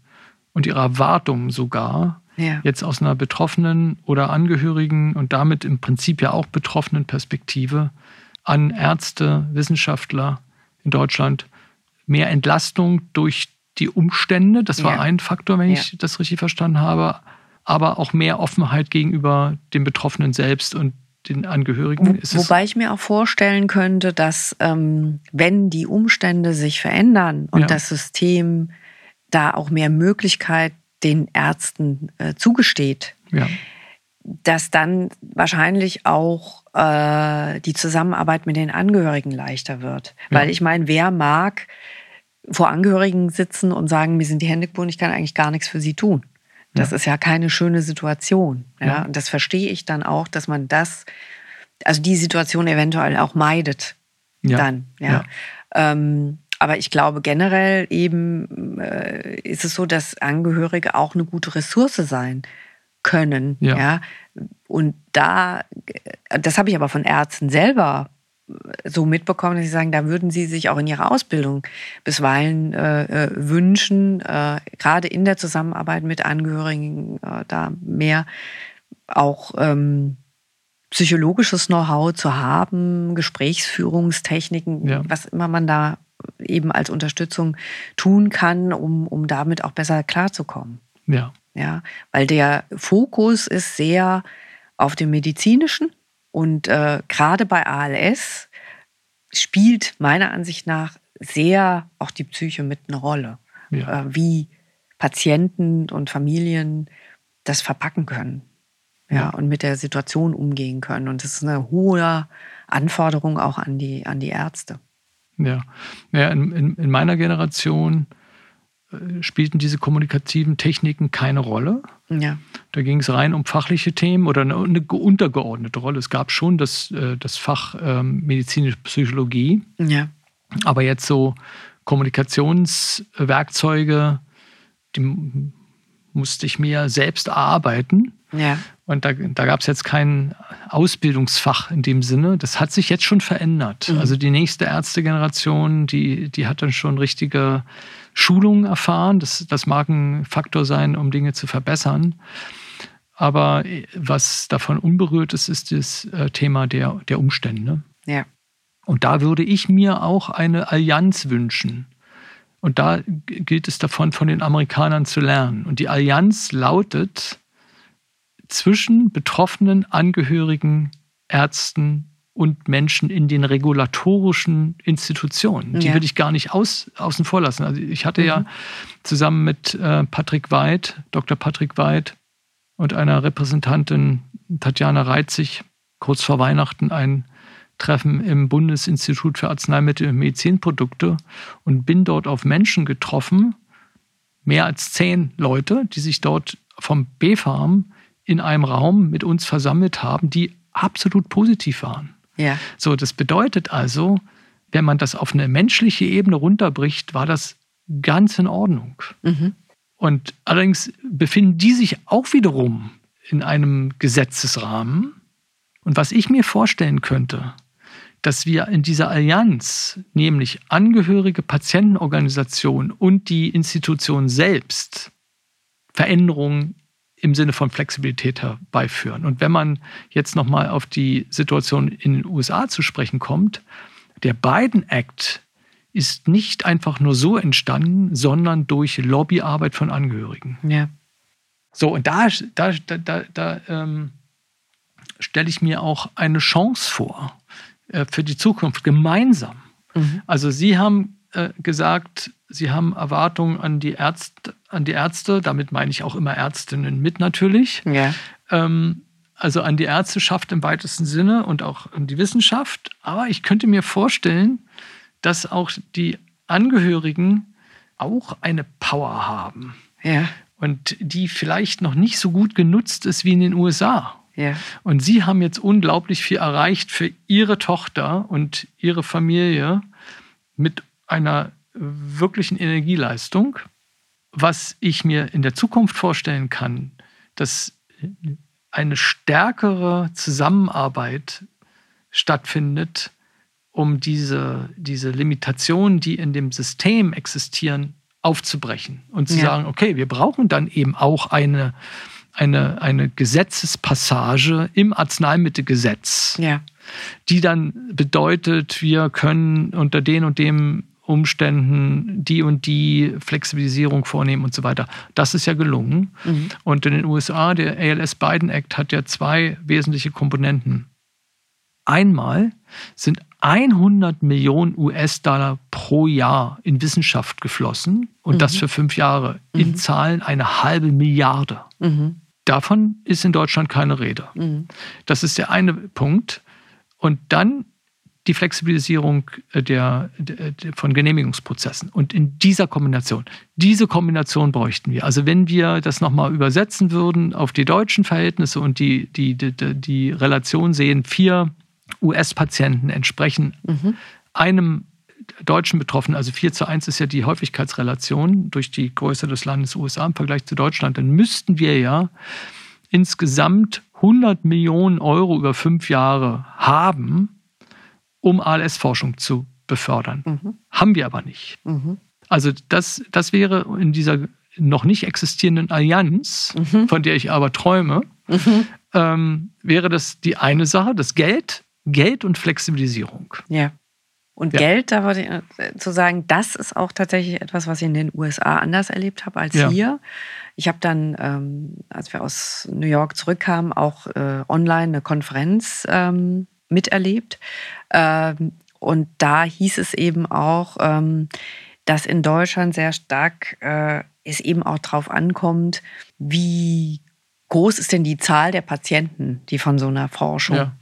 und Ihre Erwartungen sogar. Ja. Jetzt aus einer betroffenen oder Angehörigen und damit im Prinzip ja auch betroffenen Perspektive an Ärzte, Wissenschaftler in Deutschland mehr Entlastung durch die Umstände. Das war ja. ein Faktor, wenn ja. ich das richtig verstanden habe. Aber auch mehr Offenheit gegenüber dem Betroffenen selbst und den Angehörigen. Wo, wobei ich mir auch vorstellen könnte, dass ähm, wenn die Umstände sich verändern und ja. das System da auch mehr Möglichkeit den Ärzten äh, zugesteht, dass dann wahrscheinlich auch äh, die Zusammenarbeit mit den Angehörigen leichter wird. Weil ich meine, wer mag vor Angehörigen sitzen und sagen, mir sind die Hände gebunden, ich kann eigentlich gar nichts für sie tun. Das ja. ist ja keine schöne Situation. Ja? ja? Und das verstehe ich dann auch, dass man das, also die Situation eventuell auch meidet. Ja. Dann, ja. Ähm, aber ich glaube generell eben äh, ist es so, dass Angehörige auch eine gute Ressource sein können. Ja. ja? Und da, das habe ich aber von Ärzten selber so mitbekommen, dass sie sagen, da würden sie sich auch in ihrer Ausbildung bisweilen äh, äh, wünschen, äh, gerade in der Zusammenarbeit mit Angehörigen äh, da mehr auch ähm, psychologisches Know-how zu haben, Gesprächsführungstechniken, ja. was immer man da eben als Unterstützung tun kann, um, um damit auch besser klarzukommen. Ja. Ja, weil der Fokus ist sehr auf dem medizinischen und äh, gerade bei ALS spielt meiner Ansicht nach sehr auch die Psyche mit eine Rolle, ja. äh, wie Patienten und Familien das verpacken können. Ja, ja, und mit der Situation umgehen können. Und das ist eine hohe Anforderung auch an die, an die Ärzte. Ja, ja in, in, in meiner Generation äh, spielten diese kommunikativen Techniken keine Rolle. Ja. Da ging es rein um fachliche Themen oder eine, eine untergeordnete Rolle. Es gab schon das, äh, das Fach ähm, medizinische Psychologie. Ja. Aber jetzt so Kommunikationswerkzeuge, die musste ich mir selbst erarbeiten. Ja. Und da, da gab es jetzt kein Ausbildungsfach in dem Sinne. Das hat sich jetzt schon verändert. Mhm. Also die nächste Ärztegeneration, die, die hat dann schon richtige Schulungen erfahren. Das, das mag ein Faktor sein, um Dinge zu verbessern. Aber was davon unberührt ist, ist das äh, Thema der, der Umstände. Ja. Und da würde ich mir auch eine Allianz wünschen. Und da gilt es davon, von den Amerikanern zu lernen. Und die Allianz lautet zwischen betroffenen Angehörigen, Ärzten und Menschen in den regulatorischen Institutionen. Die ja. würde ich gar nicht aus, außen vor lassen. Also ich hatte mhm. ja zusammen mit äh, Patrick Weid, Dr. Patrick Weid und einer Repräsentantin Tatjana Reitzig kurz vor Weihnachten ein Treffen im Bundesinstitut für Arzneimittel und Medizinprodukte und bin dort auf Menschen getroffen, mehr als zehn Leute, die sich dort vom B-Farm in einem Raum mit uns versammelt haben, die absolut positiv waren. Ja. So, das bedeutet also, wenn man das auf eine menschliche Ebene runterbricht, war das ganz in Ordnung. Mhm. Und allerdings befinden die sich auch wiederum in einem Gesetzesrahmen. Und was ich mir vorstellen könnte, dass wir in dieser Allianz, nämlich Angehörige, Patientenorganisation und die Institution selbst, Veränderungen im Sinne von Flexibilität herbeiführen. Und wenn man jetzt nochmal auf die Situation in den USA zu sprechen kommt, der Biden Act ist nicht einfach nur so entstanden, sondern durch Lobbyarbeit von Angehörigen. Ja. So, und da, da, da, da, ähm, stelle ich mir auch eine Chance vor, äh, für die Zukunft gemeinsam. Mhm. Also Sie haben äh, gesagt, Sie haben Erwartungen an die, Ärzte, an die Ärzte, damit meine ich auch immer Ärztinnen mit natürlich. Ja. Ähm, also an die Ärzteschaft im weitesten Sinne und auch an die Wissenschaft. Aber ich könnte mir vorstellen, dass auch die Angehörigen auch eine Power haben. Ja. Und die vielleicht noch nicht so gut genutzt ist wie in den USA. Ja. Und Sie haben jetzt unglaublich viel erreicht für Ihre Tochter und Ihre Familie mit einer wirklichen Energieleistung. Was ich mir in der Zukunft vorstellen kann, dass eine stärkere Zusammenarbeit stattfindet, um diese, diese Limitationen, die in dem System existieren, aufzubrechen und zu ja. sagen, okay, wir brauchen dann eben auch eine, eine, eine Gesetzespassage im Arzneimittelgesetz, ja. die dann bedeutet, wir können unter den und dem Umständen die und die Flexibilisierung vornehmen und so weiter. Das ist ja gelungen. Mhm. Und in den USA, der ALS Biden Act hat ja zwei wesentliche Komponenten. Einmal sind 100 Millionen US-Dollar pro Jahr in Wissenschaft geflossen und mhm. das für fünf Jahre. In mhm. Zahlen eine halbe Milliarde. Mhm. Davon ist in Deutschland keine Rede. Mhm. Das ist der eine Punkt. Und dann die Flexibilisierung äh, der, der, der, von Genehmigungsprozessen. Und in dieser Kombination, diese Kombination bräuchten wir. Also wenn wir das nochmal übersetzen würden auf die deutschen Verhältnisse und die, die, die, die Relation sehen, vier US-Patienten entsprechen mhm. einem deutschen Betroffenen, also 4 zu 1 ist ja die Häufigkeitsrelation durch die Größe des Landes USA im Vergleich zu Deutschland, dann müssten wir ja insgesamt 100 Millionen Euro über fünf Jahre haben, um ALS-Forschung zu befördern. Mhm. Haben wir aber nicht. Mhm. Also das, das wäre in dieser noch nicht existierenden Allianz, mhm. von der ich aber träume, mhm. ähm, wäre das die eine Sache, das Geld, Geld und Flexibilisierung. Ja. Und ja. Geld, da wollte ich äh, zu sagen, das ist auch tatsächlich etwas, was ich in den USA anders erlebt habe als ja. hier. Ich habe dann, ähm, als wir aus New York zurückkamen, auch äh, online eine Konferenz ähm, miterlebt. Ähm, und da hieß es eben auch, ähm, dass in Deutschland sehr stark äh, es eben auch darauf ankommt, wie groß ist denn die Zahl der Patienten, die von so einer Forschung ja.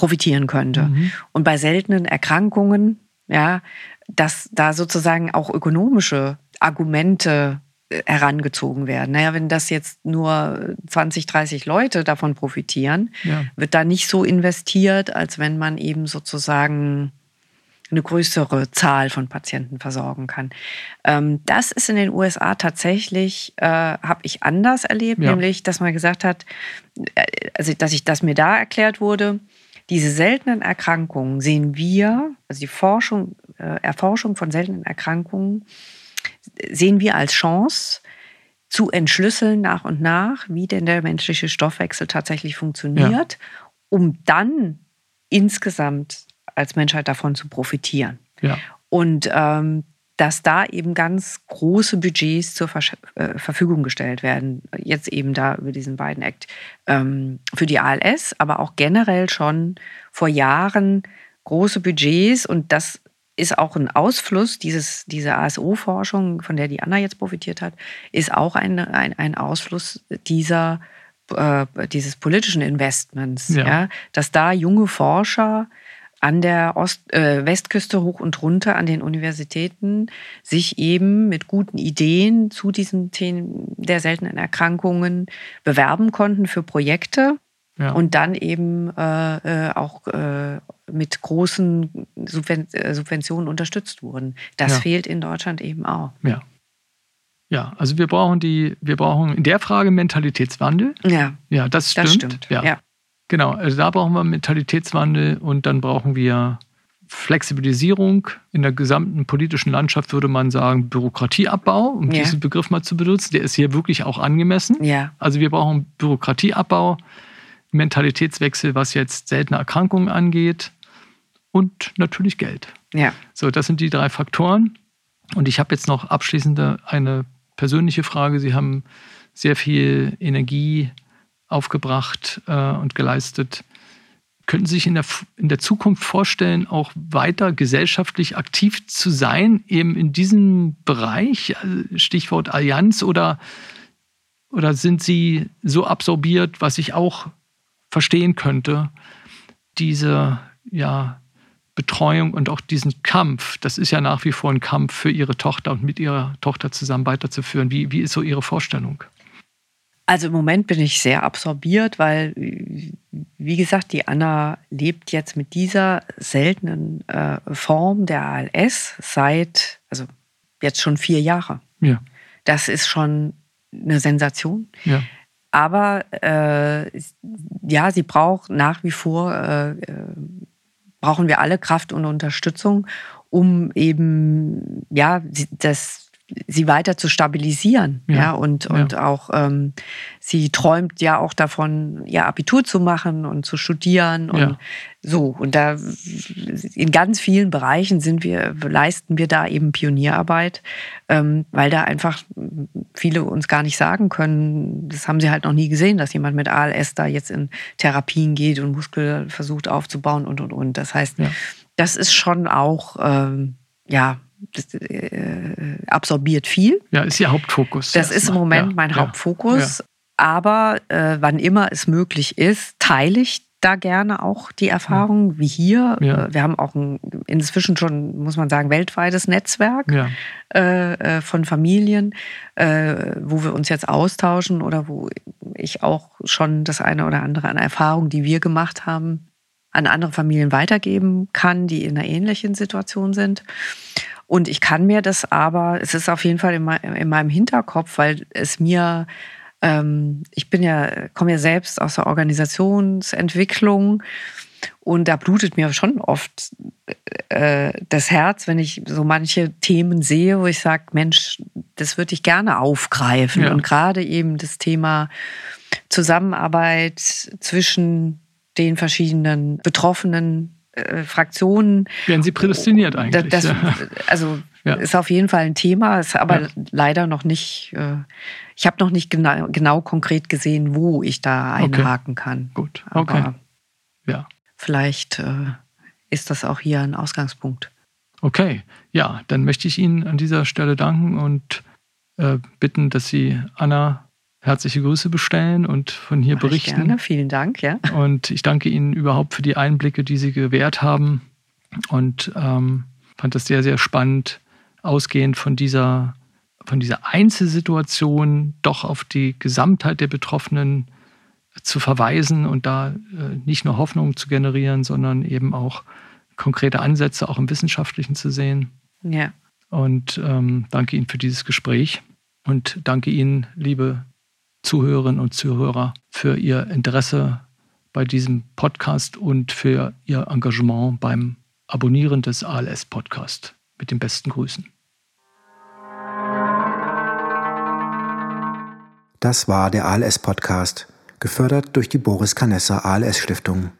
Profitieren könnte. Mhm. Und bei seltenen Erkrankungen, ja, dass da sozusagen auch ökonomische Argumente äh, herangezogen werden. Naja, wenn das jetzt nur 20, 30 Leute davon profitieren, ja. wird da nicht so investiert, als wenn man eben sozusagen eine größere Zahl von Patienten versorgen kann. Ähm, das ist in den USA tatsächlich, äh, habe ich anders erlebt, ja. nämlich, dass man gesagt hat, äh, also dass ich, dass mir da erklärt wurde, diese seltenen Erkrankungen sehen wir, also die Forschung, äh, Erforschung von seltenen Erkrankungen sehen wir als Chance, zu entschlüsseln nach und nach, wie denn der menschliche Stoffwechsel tatsächlich funktioniert, ja. um dann insgesamt als Menschheit davon zu profitieren. Ja. Und ähm, dass da eben ganz große Budgets zur Ver äh, Verfügung gestellt werden. Jetzt eben da über diesen beiden Act ähm, für die ALS, aber auch generell schon vor Jahren große Budgets und das ist auch ein Ausfluss dieses, dieser ASO-Forschung, von der die Anna jetzt profitiert hat, ist auch ein, ein, ein Ausfluss dieser, äh, dieses politischen Investments. Ja. ja. dass da junge Forscher an der Ost, äh, Westküste hoch und runter an den Universitäten sich eben mit guten Ideen zu diesen Themen der seltenen Erkrankungen bewerben konnten für Projekte ja. und dann eben äh, äh auch äh, mit großen Subven äh, Subventionen unterstützt wurden. Das ja. fehlt in Deutschland eben auch. Ja. Ja, also wir brauchen die, wir brauchen in der Frage Mentalitätswandel. Ja. Ja, das stimmt. Das stimmt. Ja. ja. Genau, also da brauchen wir Mentalitätswandel und dann brauchen wir Flexibilisierung. In der gesamten politischen Landschaft würde man sagen Bürokratieabbau, um ja. diesen Begriff mal zu benutzen. Der ist hier wirklich auch angemessen. Ja. Also wir brauchen Bürokratieabbau, Mentalitätswechsel, was jetzt seltene Erkrankungen angeht und natürlich Geld. Ja. So, das sind die drei Faktoren. Und ich habe jetzt noch abschließend eine persönliche Frage. Sie haben sehr viel Energie aufgebracht äh, und geleistet. Könnten Sie sich in der, in der Zukunft vorstellen, auch weiter gesellschaftlich aktiv zu sein, eben in diesem Bereich, äh, Stichwort Allianz, oder, oder sind Sie so absorbiert, was ich auch verstehen könnte, diese ja, Betreuung und auch diesen Kampf, das ist ja nach wie vor ein Kampf für Ihre Tochter und mit Ihrer Tochter zusammen weiterzuführen. Wie, wie ist so Ihre Vorstellung? Also im Moment bin ich sehr absorbiert, weil, wie gesagt, die Anna lebt jetzt mit dieser seltenen äh, Form der ALS seit, also jetzt schon vier Jahre. Ja. Das ist schon eine Sensation. Ja. Aber äh, ja, sie braucht nach wie vor, äh, äh brauchen wir alle Kraft und Unterstützung, um eben ja das sie weiter zu stabilisieren. Ja, ja und, und ja. auch ähm, sie träumt ja auch davon, ihr Abitur zu machen und zu studieren und ja. so. Und da in ganz vielen Bereichen sind wir, leisten wir da eben Pionierarbeit, ähm, weil da einfach viele uns gar nicht sagen können, das haben sie halt noch nie gesehen, dass jemand mit ALS da jetzt in Therapien geht und Muskel versucht aufzubauen und und und. Das heißt, das ist schon auch ähm, ja das, äh, absorbiert viel. Ja, ist Ihr Hauptfokus. Das ist im Moment ja, mein ja, Hauptfokus. Ja. Aber äh, wann immer es möglich ist, teile ich da gerne auch die Erfahrungen, wie hier. Äh, wir haben auch ein, inzwischen schon, muss man sagen, weltweites Netzwerk äh, äh, von Familien, äh, wo wir uns jetzt austauschen oder wo ich auch schon das eine oder andere an Erfahrungen, die wir gemacht haben, an andere Familien weitergeben kann, die in einer ähnlichen Situation sind. Und ich kann mir das aber, es ist auf jeden Fall in, meinem Hinterkopf, weil es mir, ähm, ich bin ja, komme ja selbst aus der Organisationsentwicklung und da blutet mir schon oft äh, das Herz, wenn ich so manche Themen sehe, wo ich sage, Mensch, das würde ich gerne aufgreifen. Ja. Und gerade eben das Thema Zusammenarbeit zwischen den verschiedenen betroffenen äh, Fraktionen. Werden Sie prädestiniert eigentlich? Das, das, also ja. ist auf jeden Fall ein Thema, ist aber ja. leider noch nicht, äh, ich habe noch nicht genau, genau konkret gesehen, wo ich da einhaken okay. kann. Gut, okay. Aber ja. Vielleicht äh, ist das auch hier ein Ausgangspunkt. Okay, ja, dann möchte ich Ihnen an dieser Stelle danken und bitten, dass Sie Anna herzliche Grüße bestellen und von hier Mach berichten. Gerne, vielen Dank, ja. Und ich danke Ihnen überhaupt für die Einblicke, die Sie gewährt haben und ähm, fand das sehr, sehr spannend, ausgehend von dieser, von dieser Einzelsituation doch auf die Gesamtheit der Betroffenen zu verweisen und da äh, nicht nur Hoffnung zu generieren, sondern eben auch konkrete Ansätze auch im Wissenschaftlichen zu sehen. Ja. Und ähm, danke Ihnen für dieses Gespräch und danke Ihnen, liebe Zuhörerinnen und Zuhörer, für Ihr Interesse bei diesem Podcast und für Ihr Engagement beim Abonnieren des ALS Podcast. Mit den besten Grüßen. Das war der ALS Podcast, gefördert durch die Boris Canessa ALS Stiftung.